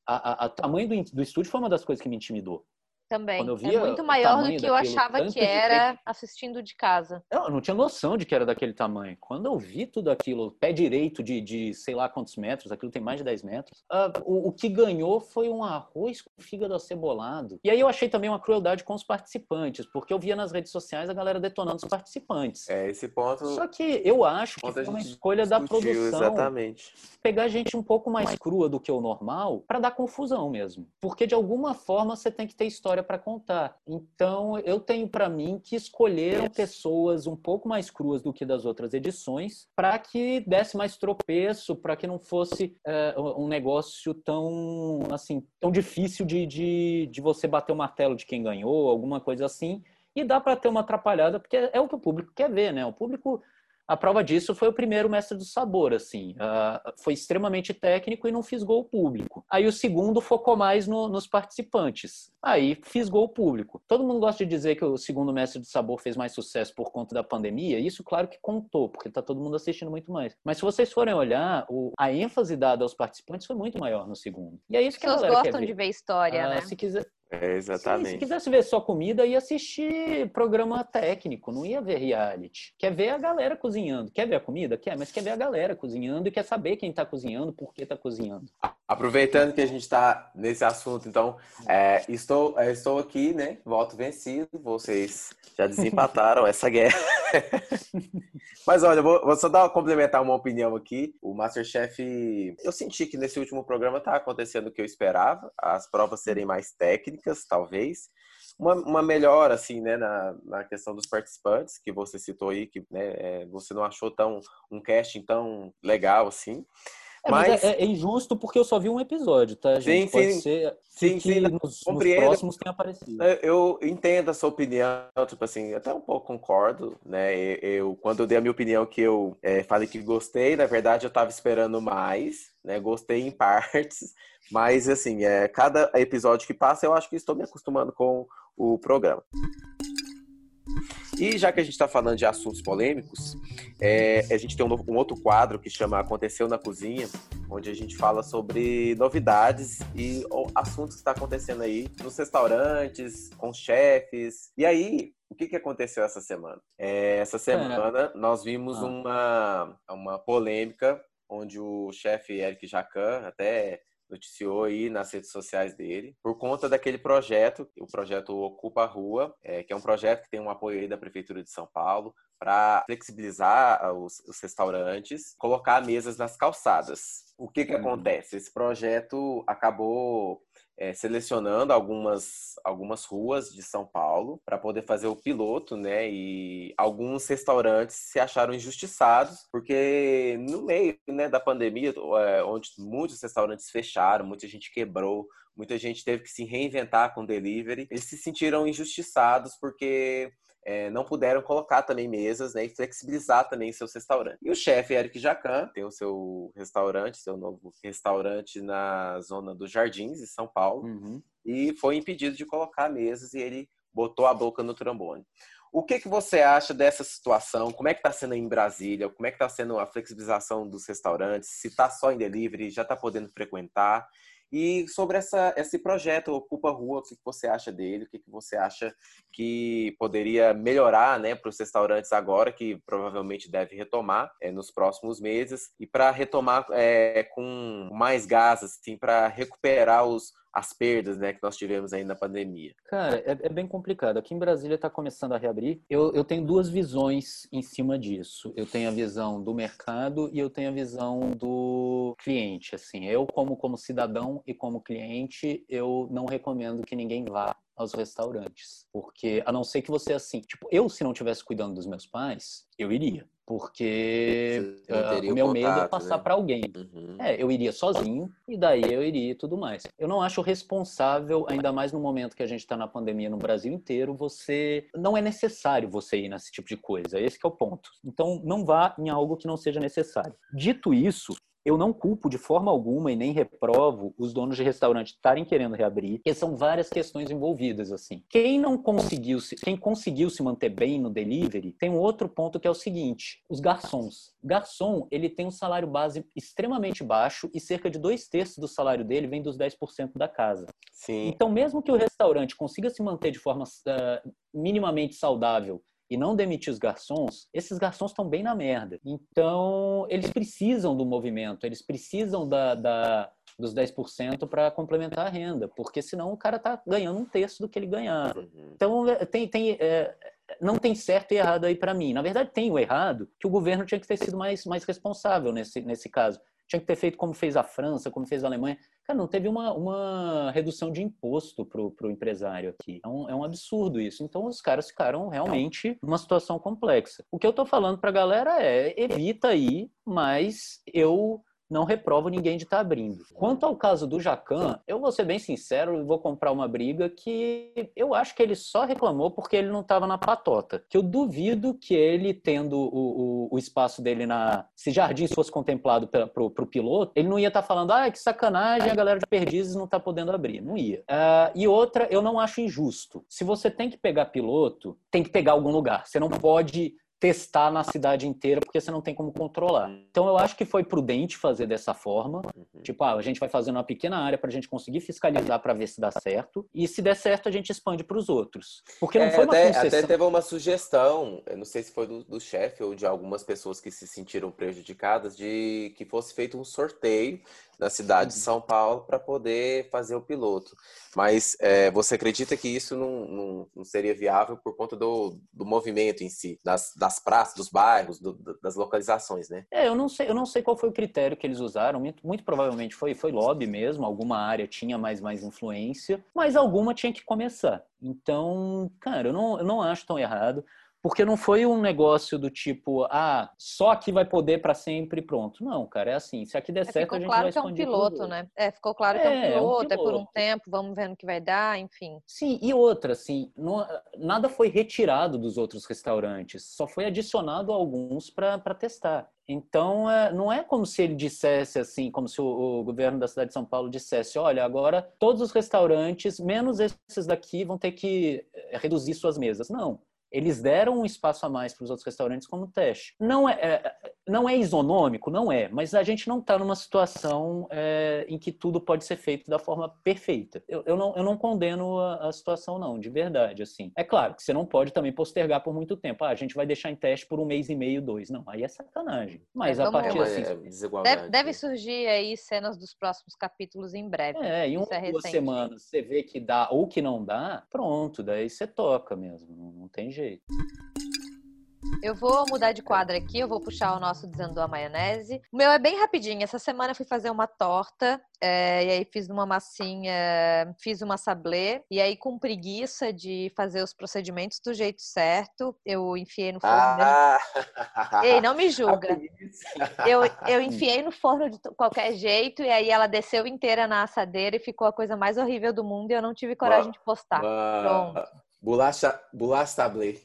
S3: o tamanho do, do estúdio foi uma das coisas que me intimidou.
S1: Também. é muito maior do que eu achava que era de... assistindo de casa.
S3: Eu não tinha noção de que era daquele tamanho. Quando eu vi tudo aquilo, pé direito de, de sei lá quantos metros, aquilo tem mais de 10 metros, uh, o, o, que ganhou foi um arroz com fígado acebolado. E aí eu achei também uma crueldade com os participantes, porque eu via nas redes sociais a galera detonando os participantes.
S2: É, esse ponto.
S3: Só que eu acho que foi uma escolha da produção.
S2: Exatamente.
S3: Pegar gente um pouco mais crua do que o normal para dar confusão mesmo. Porque de alguma forma você tem que ter história história para contar. Então, eu tenho para mim que escolheram pessoas um pouco mais cruas do que das outras edições, para que desse mais tropeço, para que não fosse é, um negócio tão assim tão difícil de, de, de você bater o martelo de quem ganhou, alguma coisa assim. E dá para ter uma atrapalhada, porque é o que o público quer ver, né? O público a prova disso foi o primeiro mestre do sabor, assim. Uh, foi extremamente técnico e não fisgou o público. Aí o segundo focou mais no, nos participantes. Aí fisgou o público. Todo mundo gosta de dizer que o segundo mestre do sabor fez mais sucesso por conta da pandemia. Isso, claro que contou, porque tá todo mundo assistindo muito mais. Mas se vocês forem olhar, o, a ênfase dada aos participantes foi muito maior no segundo. E é isso que As
S1: pessoas gostam de ver história, uh, né?
S3: Se quiser,
S2: é, exatamente. Sim,
S3: se quisesse ver só comida, ia assistir programa técnico, não ia ver reality. Quer ver a galera cozinhando. Quer ver a comida? Quer, mas quer ver a galera cozinhando e quer saber quem está cozinhando, por que está cozinhando.
S2: Aproveitando que a gente está nesse assunto, então, é, estou, é, estou aqui, né? Voto vencido. Vocês já desempataram essa guerra. *laughs* mas olha, vou, vou, só dar complementar uma opinião aqui. O Masterchef, eu senti que nesse último programa está acontecendo o que eu esperava, as provas serem mais técnicas, talvez uma, uma melhora, assim, né, na, na questão dos participantes, que você citou aí, que né, é, você não achou tão um casting tão legal, assim.
S3: É, mas, mas é, é, injusto porque eu só vi um episódio, tá, gente? Sim, Pode sim. ser sim, que sim, nos, nos, próximos tenha aparecido.
S2: É, eu entendo a sua opinião, tipo assim, até um pouco concordo, né? Eu, quando eu dei a minha opinião que eu é, falei que gostei, na verdade eu tava esperando mais, né? Gostei em *laughs* partes, mas assim, é, cada episódio que passa eu acho que estou me acostumando com o programa. E já que a gente está falando de assuntos polêmicos, é, a gente tem um, um, outro quadro que chama Aconteceu na Cozinha, onde a gente fala sobre novidades e assuntos que está acontecendo aí nos restaurantes, com chefes. E aí, o que, que aconteceu essa semana? É, essa semana nós vimos ah. uma, uma polêmica onde o chefe Eric Jacan até noticiou aí nas redes sociais dele, por conta daquele projeto, o projeto Ocupa a Rua, é, que é um projeto que tem um apoio aí da Prefeitura de São Paulo para flexibilizar os, os, restaurantes, colocar mesas nas calçadas. O que que uhum. acontece? Esse projeto acabou é, selecionando algumas, algumas ruas de São Paulo para poder fazer o piloto, né? E alguns restaurantes se acharam injustiçados, porque no meio né, da pandemia, é, onde muitos restaurantes fecharam, muita gente quebrou, muita gente teve que se reinventar com delivery, eles se sentiram injustiçados porque é, não puderam colocar também mesas né, e flexibilizar também seus restaurantes. E o chefe Eric Jacan tem o seu restaurante, seu novo restaurante na zona dos Jardins, em São Paulo, uhum. e foi impedido de colocar mesas e ele botou a boca no trombone. O que, que você acha dessa situação? Como é que está sendo em Brasília? Como é que está sendo a flexibilização dos restaurantes? Se está só em delivery, já está podendo frequentar? E sobre essa, esse projeto Ocupa Rua, o que, você acha dele? O que, você acha que poderia melhorar né, para os restaurantes agora, que provavelmente deve retomar é, nos próximos meses, e para retomar é, com mais gás, assim, para recuperar os, as perdas né, que nós tivemos aí na pandemia?
S3: Cara, é, é bem complicado. Aqui em Brasília está começando a reabrir. Eu, eu tenho duas visões em cima disso. Eu tenho a visão do mercado e eu tenho a visão do cliente. Assim, eu como como cidadão e como cliente, eu não recomendo que ninguém vá aos restaurantes, porque a não ser que você assim, tipo, eu se não tivesse cuidando dos meus pais, eu iria porque uh, o meu contato, medo é passar né? para alguém. Uhum. É, eu iria sozinho e daí eu iria e tudo mais. Eu não acho responsável, ainda mais no momento que a gente está na pandemia no Brasil inteiro, você não é necessário você ir nesse tipo de coisa. Esse é o ponto. Então não vá em algo que não seja necessário. Dito isso, eu não culpo de forma alguma e nem reprovo os donos de restaurante estarem querendo reabrir, porque são várias questões envolvidas assim. Quem não conseguiu, se, quem conseguiu se manter bem no delivery, tem um outro ponto que é o seguinte: os garçons. Garçom, ele tem um salário base extremamente baixo e cerca de dois terços do salário dele vem dos 10% da casa.
S2: Sim.
S3: Então, mesmo que o restaurante consiga se manter de forma uh, minimamente saudável e não demitir os garçons, esses garçons estão bem na merda. Então, eles precisam do movimento, eles precisam da, da dos 10% para complementar a renda, porque senão o cara está ganhando um terço do que ele ganhava. Uhum. Então, é, tem, tem, é, não tem certo e errado aí para mim. Na verdade, tem o errado, que o governo tinha que ter sido mais, mais responsável nesse, nesse caso. Tinha que ter feito como fez a França, como fez a Alemanha. Cara, não teve uma, uma redução de imposto para o empresário aqui. É um, é um absurdo isso. Então, os caras ficaram realmente numa situação complexa. O que eu estou falando para a galera é, evita aí, mas eu não reprovo ninguém de estar tá abrindo. Quanto ao caso do Jacan, eu vou ser bem sincero, vou comprar uma briga que eu acho que ele só reclamou porque ele não estava na patota. Que eu duvido que ele, tendo o, o, o espaço dele na. Se Jardins fosse contemplado para o piloto, ele não ia estar tá falando, ah, que sacanagem, a galera de Perdizes não está podendo abrir. Não ia. Uh, e outra, eu não acho injusto. Se você tem que pegar piloto, tem que pegar algum lugar. Você não pode testar na cidade inteira, porque você não tem como controlar. Então eu acho que foi prudente fazer dessa forma. Uhum. Tipo, ah, a gente vai fazendo uma pequena área para a gente conseguir fiscalizar para ver se dá certo. E se der certo, a gente expande para os outros. Porque não é, foi uma
S2: até,
S3: concessão.
S2: Até teve uma sugestão, eu não sei se foi do, do chefe ou de algumas pessoas que se sentiram prejudicadas, de que fosse feito um sorteio na cidade de uhum. São Paulo para poder fazer o piloto. Mas é, você acredita que isso não, não, não, seria viável por conta do, do movimento em si, das, das praças, dos bairros, do, das localizações, né?
S3: É, eu não sei, eu não sei qual foi o critério que eles usaram. Muito, muito provavelmente foi, foi lobby mesmo. Alguma área tinha mais mais influência, mas alguma tinha que começar. Então, cara, eu não, eu não acho tão errado. Porque não foi um negócio do tipo, ah, só aqui vai poder para sempre pronto. Não, cara, é assim, se aqui der é, certo, a gente
S1: claro
S3: vai
S1: que é um piloto, né? É, ficou claro que é, um, piloto, é um piloto, é por um tempo, vamos vendo o que vai dar, enfim.
S3: Sim, e outra, assim, não, nada foi retirado dos outros restaurantes, só foi adicionado alguns para testar. Então, é, não é como se ele dissesse assim, como se o, o, governo da cidade de São Paulo dissesse: olha, agora todos os restaurantes, menos esses daqui, vão ter que é, reduzir suas mesas. Não eles deram um espaço a mais para os outros restaurantes como teste. Não é, é, não é isonômico, não é, mas a gente não está numa situação é, em que tudo pode ser feito da forma perfeita. Eu, eu, não, eu não condeno a, a, situação, não, de verdade. assim. É claro que você não pode também postergar por muito tempo. Ah, a gente vai deixar em teste por um mês e meio, dois. Não, aí é sacanagem. Mas é, a partir assim. É
S1: deve, deve, surgir aí cenas dos próximos capítulos em breve.
S3: É, em uma, é duas semanas você vê que dá ou que não dá, pronto, daí você toca mesmo. Não, não tem jeito jeito.
S1: Eu vou mudar de quadro aqui, eu vou puxar o nosso Desandou a Maionese. O meu é bem rapidinho. Essa semana eu fui fazer uma torta, é, e aí fiz uma massinha, fiz uma sablé, e aí com preguiça de fazer os procedimentos do jeito certo, eu enfiei no forno. Ah. Ei, não me julga. *laughs* Eu, eu enfiei no forno de qualquer jeito, e aí ela desceu inteira na assadeira e ficou a coisa mais horrível do mundo, e eu não tive coragem de postar. Pronto.
S2: Bolacha, bolacha tablê.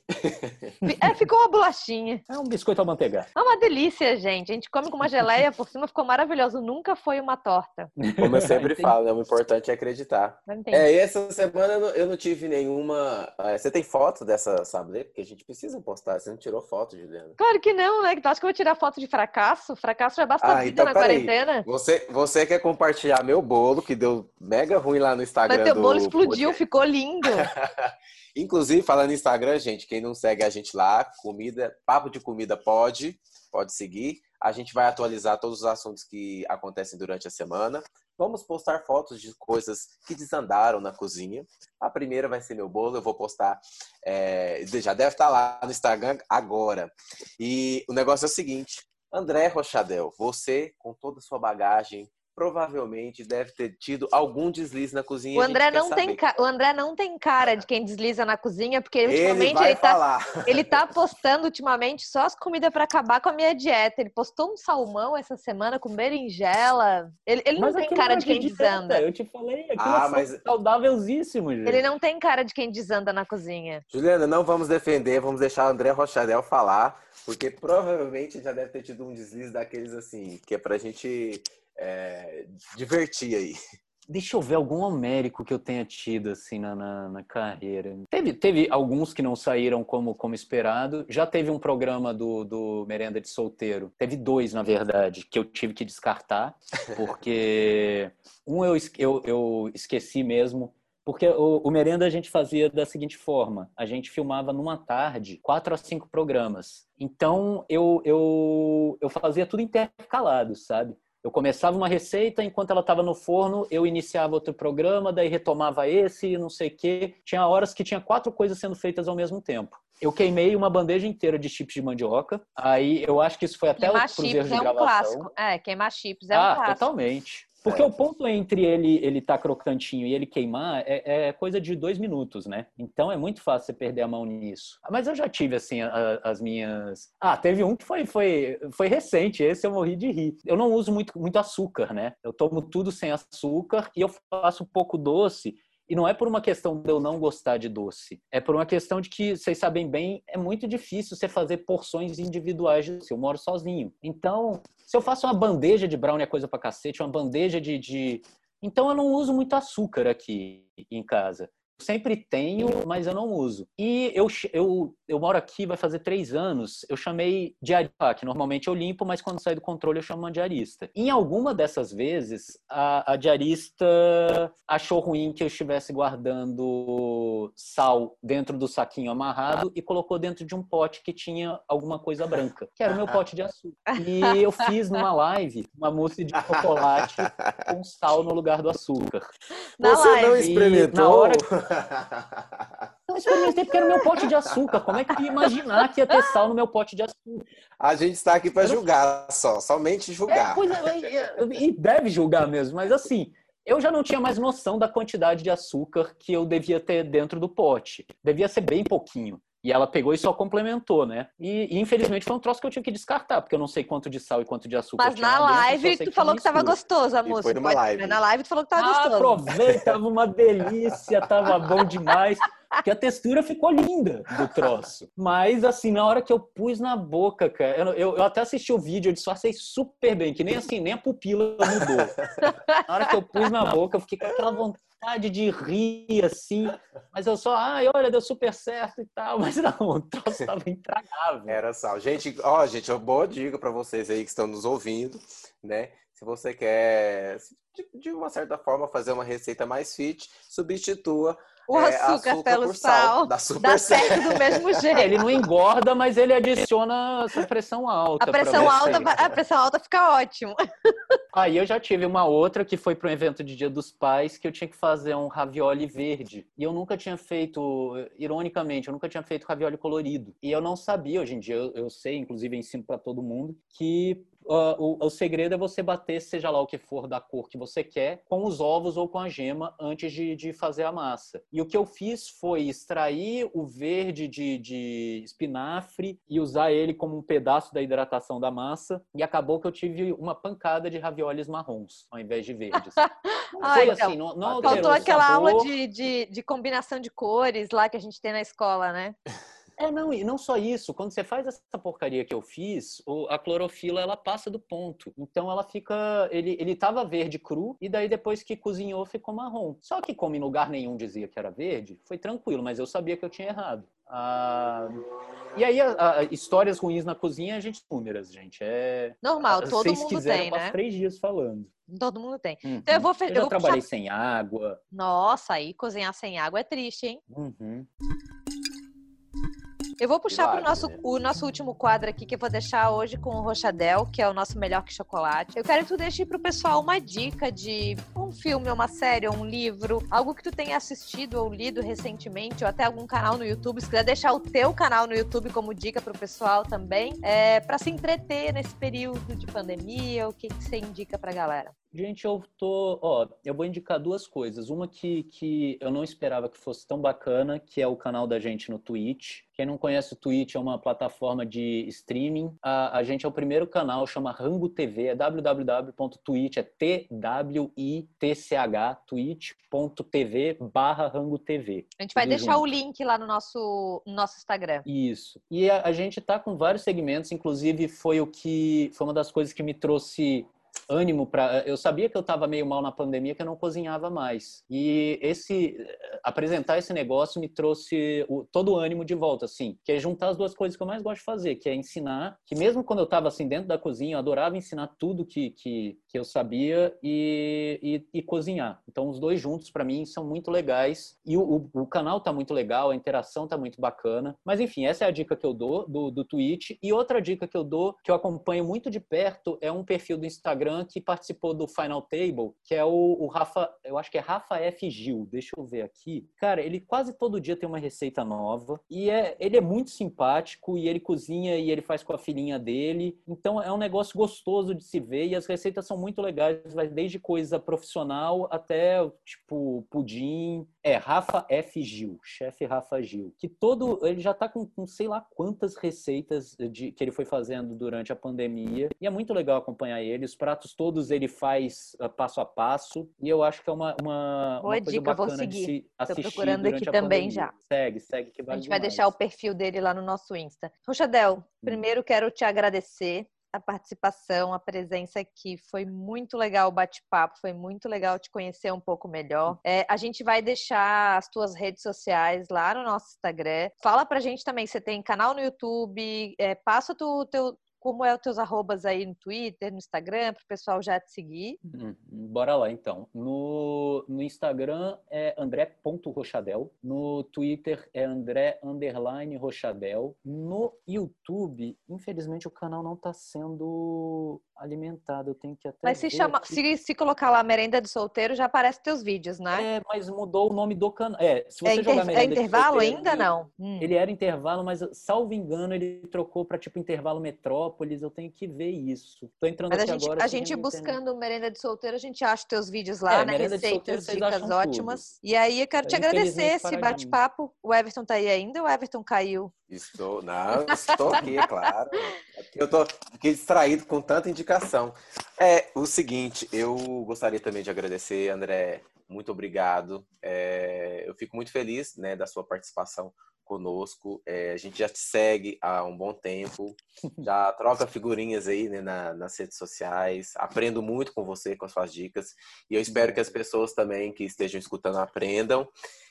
S1: É, ficou uma bolachinha.
S3: É um biscoito a manteiga.
S1: É uma delícia, gente. A gente come com uma geleia por cima, ficou maravilhoso. Nunca foi uma torta.
S2: Como eu sempre falo, né? o importante é acreditar. É, e essa semana eu não tive nenhuma. É, você tem foto dessa sablé? Porque a gente precisa postar. Você não tirou foto, Juliana?
S1: Claro que não, né? Tu acha que eu vou tirar foto de fracasso? Fracasso já basta ah, vida então, na quarentena.
S2: Você, você quer compartilhar meu bolo, que deu mega ruim lá no Instagram?
S1: Mas teu bolo explodiu, ficou lindo. *laughs*
S2: Inclusive, falando no Instagram, gente, quem não segue a gente lá, comida, papo de comida pode, pode seguir. A gente vai atualizar todos os assuntos que acontecem durante a semana. Vamos postar fotos de coisas que desandaram na cozinha. A primeira vai ser meu bolo, eu vou postar. É, já deve estar lá no Instagram agora. E o negócio é o seguinte: André Rochadel, você, com toda a sua bagagem provavelmente deve ter tido algum deslize na cozinha.
S1: O André, não tem, ca... o André não tem cara de quem desliza na cozinha, porque ultimamente
S2: ele,
S1: ele tá, ele tá postando ultimamente só as comidas para acabar com a minha dieta. Ele postou um salmão essa semana com berinjela. Ele, ele não tem cara de quem desanda.
S3: Eu te falei, aquilo ah, é mas... saudávelzíssimo, gente.
S1: Ele não tem cara de quem desanda na cozinha.
S2: Juliana, não vamos defender, vamos deixar o André Rochadel falar, porque provavelmente já deve ter tido um deslize daqueles assim, que é pra gente é, divertir aí.
S3: Deixa eu ver algum homérico que eu tenha tido assim na, na, na, carreira. Teve, teve alguns que não saíram como, como esperado. Já teve um programa do, do Merenda de Solteiro. Teve dois, na verdade, que eu tive que descartar, porque *laughs* um eu, eu, eu esqueci mesmo. Porque o, o, Merenda a gente fazia da seguinte forma: a gente filmava numa tarde quatro a cinco programas. Então eu, eu, eu fazia tudo intercalado, sabe? Eu começava uma receita, enquanto ela estava no forno, eu iniciava outro programa, daí retomava esse, não sei o quê. Tinha horas que tinha quatro coisas sendo feitas ao mesmo tempo. Eu queimei uma bandeja inteira de chips de mandioca. Aí eu acho que isso foi até
S1: queimar
S3: o chips
S1: é
S3: um
S1: clássico. É, queimar chips é um
S3: ah,
S1: clássico.
S3: totalmente. Porque o ponto entre ele ele tá crocantinho e ele queimar é, é, coisa de dois minutos, né? Então é muito fácil você perder a mão nisso. Mas eu já tive, assim, a, as minhas... Ah, teve um que foi, foi, foi recente, esse eu morri de rir. Eu não uso muito, muito açúcar, né? Eu tomo tudo sem açúcar e eu faço pouco doce e não é por uma questão de eu não gostar de doce, é por uma questão de que, vocês sabem bem, é muito difícil você fazer porções individuais de doce. Eu moro sozinho. Então, se eu faço uma bandeja de brownie é coisa pra cacete, uma bandeja de, de... Então eu não uso muito açúcar aqui em casa sempre tenho, mas eu não uso. E eu, eu, eu moro aqui, vai fazer três anos, eu chamei diarista, que normalmente eu limpo, mas quando sai do controle eu chamo uma diarista. Em alguma dessas vezes, a, a diarista achou ruim que eu estivesse guardando sal dentro do saquinho amarrado e colocou dentro de um pote que tinha alguma coisa branca, que era o meu pote de açúcar. E eu fiz numa live uma mousse de chocolate *laughs* com sal no lugar do açúcar.
S2: Na Você live. não experimentou? na hora
S3: Não experimentei porque era o meu pote de açúcar. Como é que eu ia imaginar que ia ter sal no meu pote de açúcar?
S2: A gente está aqui para julgar só, somente julgar.
S3: É, é, e deve julgar mesmo, mas assim, eu já não tinha mais noção da quantidade de açúcar que eu devia ter dentro do pote. Devia ser bem pouquinho. E ela pegou e só complementou, né? E, e, infelizmente foi um troço que eu tive que descartar, porque eu não sei quanto de sal e quanto de açúcar
S1: Mas na live tu falou que estava gostoso a música. Foi
S2: numa live.
S1: Na live tu falou que tava
S3: ah,
S1: gostoso.
S3: Aproveita, tava uma delícia, tava bom demais. Porque a textura ficou linda do troço. Mas, assim, na hora que eu pus na boca, cara, eu, eu, eu até assisti o vídeo, eu disfarcei super bem, que nem assim, nem a pupila mudou. Na hora que eu pus na boca, eu fiquei com aquela vontade de rir, assim. Mas eu só, ai, olha, deu super certo e tal. *laughs* Mas não, o troço tava intragável.
S2: Era sal. Gente, ó, gente, uma boa dica para vocês aí que estão nos ouvindo, né? Se você quer, de uma certa forma, fazer uma receita mais fit, substitua
S1: o é, açúcar, açúcar pelo sal,
S2: dá super dá
S1: certo do mesmo *laughs* jeito.
S3: Ele não engorda, mas ele adiciona a pressão alta.
S1: A pressão alta, a pressão alta fica ótimo. *laughs*
S3: Aí eu já tive uma outra que foi para um evento de Dia dos Pais que eu tinha que fazer um ravioli verde. E eu nunca tinha feito, ironicamente, eu nunca tinha feito ravioli colorido. E eu não sabia, hoje em dia eu, eu sei, inclusive ensino para todo mundo, que Uh, o, o, segredo é você bater, seja lá o que for da cor que você quer, com os ovos ou com a gema antes de, de fazer a massa. E o que eu fiz foi extrair o verde de, de espinafre e usar ele como um pedaço da hidratação da massa. E acabou que eu tive uma pancada de raviolis marrons ao invés de verdes. *laughs*
S1: ah, foi então, assim, não, não Faltou aquela sabor. aula de, de, de combinação de cores lá que a gente tem na escola, né? *laughs*
S3: É, não, e não só isso. Quando você faz essa porcaria que eu fiz, a clorofila ela passa do ponto. Então ela fica. Ele, ele tava verde cru, e daí depois que cozinhou ficou marrom. Só que, como em lugar nenhum dizia que era verde, foi tranquilo, mas eu sabia que eu tinha errado. Ah, e aí, a, a, histórias ruins na cozinha, a gente númeras, gente. É.
S1: Normal, todo
S3: vocês
S1: mundo tem, né?
S3: três dias falando.
S1: Todo mundo tem.
S3: Uhum.
S1: Então eu vou
S3: Eu
S1: eu vou
S3: trabalhei
S1: puxar...
S3: sem água.
S1: Nossa, aí cozinhar sem água é triste, hein?
S3: Uhum.
S1: Eu vou puxar para o nosso, o nosso último quadro aqui, que eu vou deixar hoje com o Rochadel, que é o nosso melhor que chocolate. Eu quero que tu deixe para o pessoal uma dica de um filme, uma série, um livro, algo que tu tenha assistido ou lido recentemente, ou até algum canal no YouTube. Se quiser deixar o teu canal no YouTube como dica para o pessoal também, é, para se entreter nesse período de pandemia, o que, que você indica para a galera?
S3: Gente, eu tô, ó, eu vou indicar duas coisas. Uma que, que eu não esperava que fosse tão bacana, que é o canal da gente no Twitch. Quem não conhece o Twitch é uma plataforma de streaming. A, a gente é o primeiro canal, chama Rango TV, é www.twitch, é T-W-I-T-C-H, twitch.tv barra Rango TV.
S1: A gente vai deixar junto. o link lá no nosso, no nosso Instagram.
S3: Isso. E a, a gente tá com vários segmentos, inclusive foi o que foi uma das coisas que me trouxe ânimo para. Eu sabia que eu estava meio mal na pandemia, que eu não cozinhava mais. E esse apresentar esse negócio me trouxe o, todo o ânimo de volta, assim, que é juntar as duas coisas que eu mais gosto de fazer, que é ensinar. Que mesmo quando eu estava assim dentro da cozinha, eu adorava ensinar tudo que, que, que eu sabia e, e, e cozinhar. Então, os dois juntos para mim são muito legais. E o, o, o canal tá muito legal, a interação tá muito bacana. Mas enfim, essa é a dica que eu dou do, do Twitch. E outra dica que eu dou, que eu acompanho muito de perto, é um perfil do Instagram Instagram que participou do Final Table, que é o, o, Rafa, eu acho que é Rafa F. Gil. Deixa eu ver aqui. Cara, ele quase todo dia tem uma receita nova e é, ele é muito simpático e ele cozinha e ele faz com a filhinha dele. Então é um negócio gostoso de se ver e as receitas são muito legais, vai desde coisa profissional até tipo pudim. É Rafa F. Gil, chefe Rafa Gil, que todo ele já tá com, com sei lá quantas receitas de, que ele foi fazendo durante a pandemia e é muito legal acompanhar ele. Os pratos todos ele faz uh, passo a passo e eu acho que é uma, uma,
S1: Boa
S3: uma
S1: dica, vou seguir. Estou procurando aqui também já.
S3: Segue, segue que
S1: vale
S3: A gente
S1: demais. vai deixar o perfil dele lá no nosso Insta. Rochadel, hum. primeiro quero te agradecer a participação, a presença aqui. Foi muito legal o bate-papo, foi muito legal te conhecer um pouco melhor. É, a gente vai deixar as tuas redes sociais lá no nosso Instagram. Fala pra gente também, você tem canal no YouTube, é, passa o teu, como é os teus arrobas aí no Twitter, no Instagram, para o pessoal já te seguir?
S3: Hum, bora lá, então. No, no Instagram é andré.rochadel. No Twitter é andré underline rochadel. No YouTube, infelizmente, o canal não está sendo alimentado. Eu tenho que até.
S1: Mas se, chama, se, se colocar lá merenda de solteiro, já aparece teus vídeos, né?
S3: É, mas mudou o nome do canal. É, se você é,
S1: jogar
S3: merenda
S1: é intervalo solteiro, ainda
S3: ele,
S1: não?
S3: Hum. Ele era intervalo, mas salvo engano, ele trocou para tipo intervalo metrópolis. Eu tenho que ver isso. Tô entrando
S1: mas
S3: aqui
S1: a gente,
S3: agora.
S1: A gente buscando merenda de solteiro, a gente acha teus vídeos lá, é, né? Receitas, dicas ótimas. Tudo. E aí eu quero te agradecer esse bate-papo. O Everton tá aí ainda? O Everton caiu?
S2: Estou, não, estou aqui, é claro. Eu tô aqui distraído com tanta indicação. É o seguinte, eu gostaria também de agradecer, André, muito obrigado. É, eu fico muito feliz né, da sua participação conosco. É, a gente já te segue há um bom tempo, *laughs* já troca figurinhas aí né, na, nas redes sociais. Aprendo muito com você, com as suas dicas. E eu espero que as pessoas também que estejam escutando aprendam.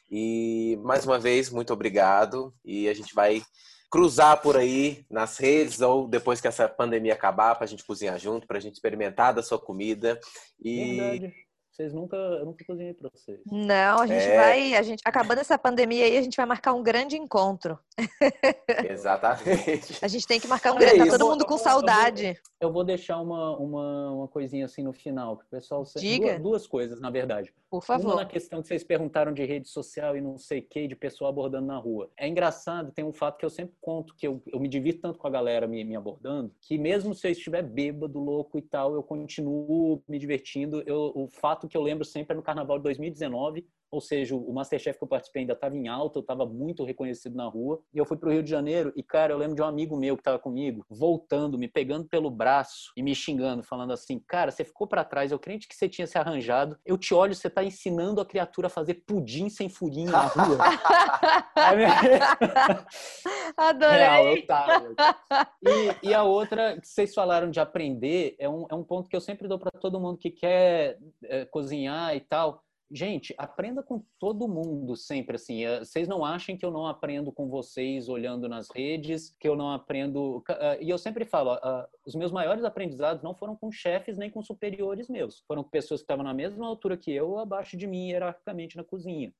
S2: E mais uma vez, muito obrigado. E a gente vai cruzar por aí nas redes ou depois que essa pandemia acabar para a gente cozinhar junto, para a gente experimentar da sua comida. E
S3: Verdade. Vocês nunca, eu nunca cozinhei para vocês.
S1: Não, a gente é... vai, a gente acabando essa pandemia aí, a gente vai marcar um grande encontro. *laughs*
S2: Exatamente.
S1: A gente tem que marcar um grande, é tá todo mundo com saudade.
S3: Eu vou, eu vou deixar uma, uma, uma coisinha assim no final, que o pessoal
S1: Diga.
S3: Duas, duas coisas, na verdade.
S1: Por favor.
S3: Uma na questão que vocês perguntaram de rede social e não sei o que, de pessoa abordando na rua. É engraçado, tem um fato que eu sempre conto, que eu, eu me divirto tanto com a galera me, me abordando, que mesmo se eu estiver bêbado, louco e tal, eu continuo me divertindo. Eu, o fato que eu lembro sempre é no Carnaval de 2019, ou seja, o Masterchef que eu participei ainda estava em alta, eu estava muito reconhecido na rua. E eu fui para o Rio de Janeiro e, cara, eu lembro de um amigo meu que estava comigo, voltando, me pegando pelo braço e me xingando, falando assim: Cara, você ficou para trás, eu crente que você tinha se arranjado. Eu te olho, você está ensinando a criatura a fazer pudim sem furinho na rua. *laughs* *laughs*
S1: Adorei.
S3: Real, eu tava. E, e, a outra que vocês falaram de aprender é um, é um ponto que eu sempre dou para todo mundo que quer é, cozinhar e tal Gente, aprenda com todo mundo sempre assim. Eh, vocês não achem que eu não aprendo com vocês olhando nas redes, que eu não aprendo. Eh, e eu sempre falo, os meus maiores aprendizados não foram com chefes nem com superiores meus. Foram com pessoas que estavam na mesma altura que eu, abaixo de mim, hierarquicamente na cozinha.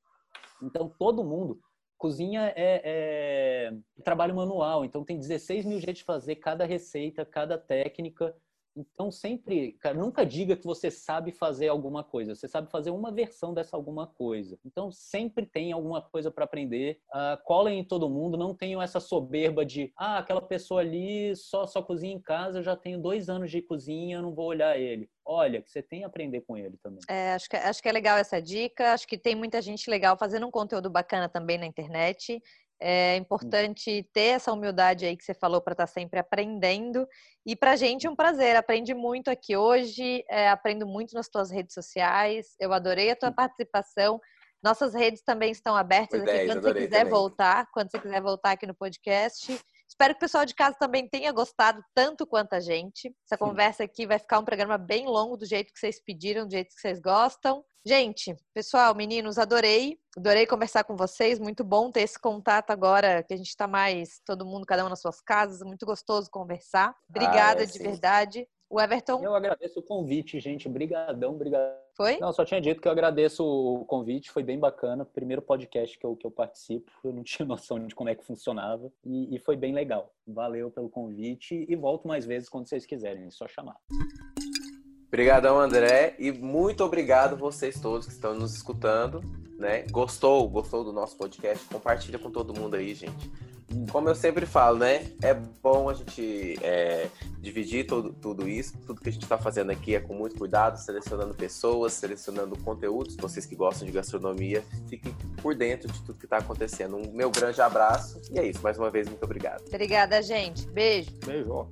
S3: Então, todo mundo. Cozinha é, é trabalho manual, então tem 16 mil jeitos de fazer cada receita, cada técnica. Então, sempre, cara, nunca diga que você sabe fazer alguma coisa. Você sabe fazer uma versão dessa alguma coisa. Então, sempre tem alguma coisa para aprender. Uh, em todo mundo. Não tenham essa soberba de, ah, aquela pessoa ali só, só cozinha em casa, eu já tenho dois anos de cozinha, eu não vou olhar ele. olha, que você tem a aprender com ele também.
S1: É, acho, que, acho que é legal essa dica. Acho que tem muita gente legal fazendo um conteúdo bacana também na internet. É importante ter essa humildade aí que você falou para estar tá sempre aprendendo. E para a gente é um prazer. Aprendi muito aqui hoje, é, aprendo muito nas tuas redes sociais. Eu adorei a tua participação. Nossas redes também estão abertas Foi aqui 10, quando você quiser também. voltar, quando você quiser voltar aqui no podcast. Espero que o pessoal de casa também tenha gostado tanto quanto a gente. Essa Sim. conversa aqui vai ficar um programa bem longo, do jeito que vocês pediram, do jeito que vocês gostam. Gente, pessoal, meninos, adorei. Adorei conversar com vocês. Muito bom ter esse contato agora, que a gente está mais, todo mundo, cada um nas suas casas. Muito gostoso conversar. Obrigada ah, é, de verdade. O Everton.
S3: Eu agradeço o convite, gente. Obrigadão, obrigado.
S1: Foi?
S3: Não, só tinha dito que eu agradeço o convite, foi bem bacana. Primeiro podcast que eu, que eu participo, *laughs* eu não tinha noção de como é que funcionava e, e foi bem legal. Valeu pelo convite e volto mais vezes quando vocês quiserem, é só chamar.
S2: Obrigadão, André, e muito obrigado vocês todos que estão nos escutando, né? Gostou, gostou do nosso podcast? Compartilha com todo mundo aí, gente. Como eu sempre falo, né? É bom a gente é, dividir todo, tudo isso. Tudo que a gente está fazendo aqui é com muito cuidado, selecionando pessoas, selecionando conteúdos. Vocês que gostam de gastronomia, fiquem por dentro de tudo que está acontecendo. Um meu grande abraço. E é isso. Mais uma vez, muito obrigado.
S1: Obrigada, gente. Beijo.
S3: Beijo.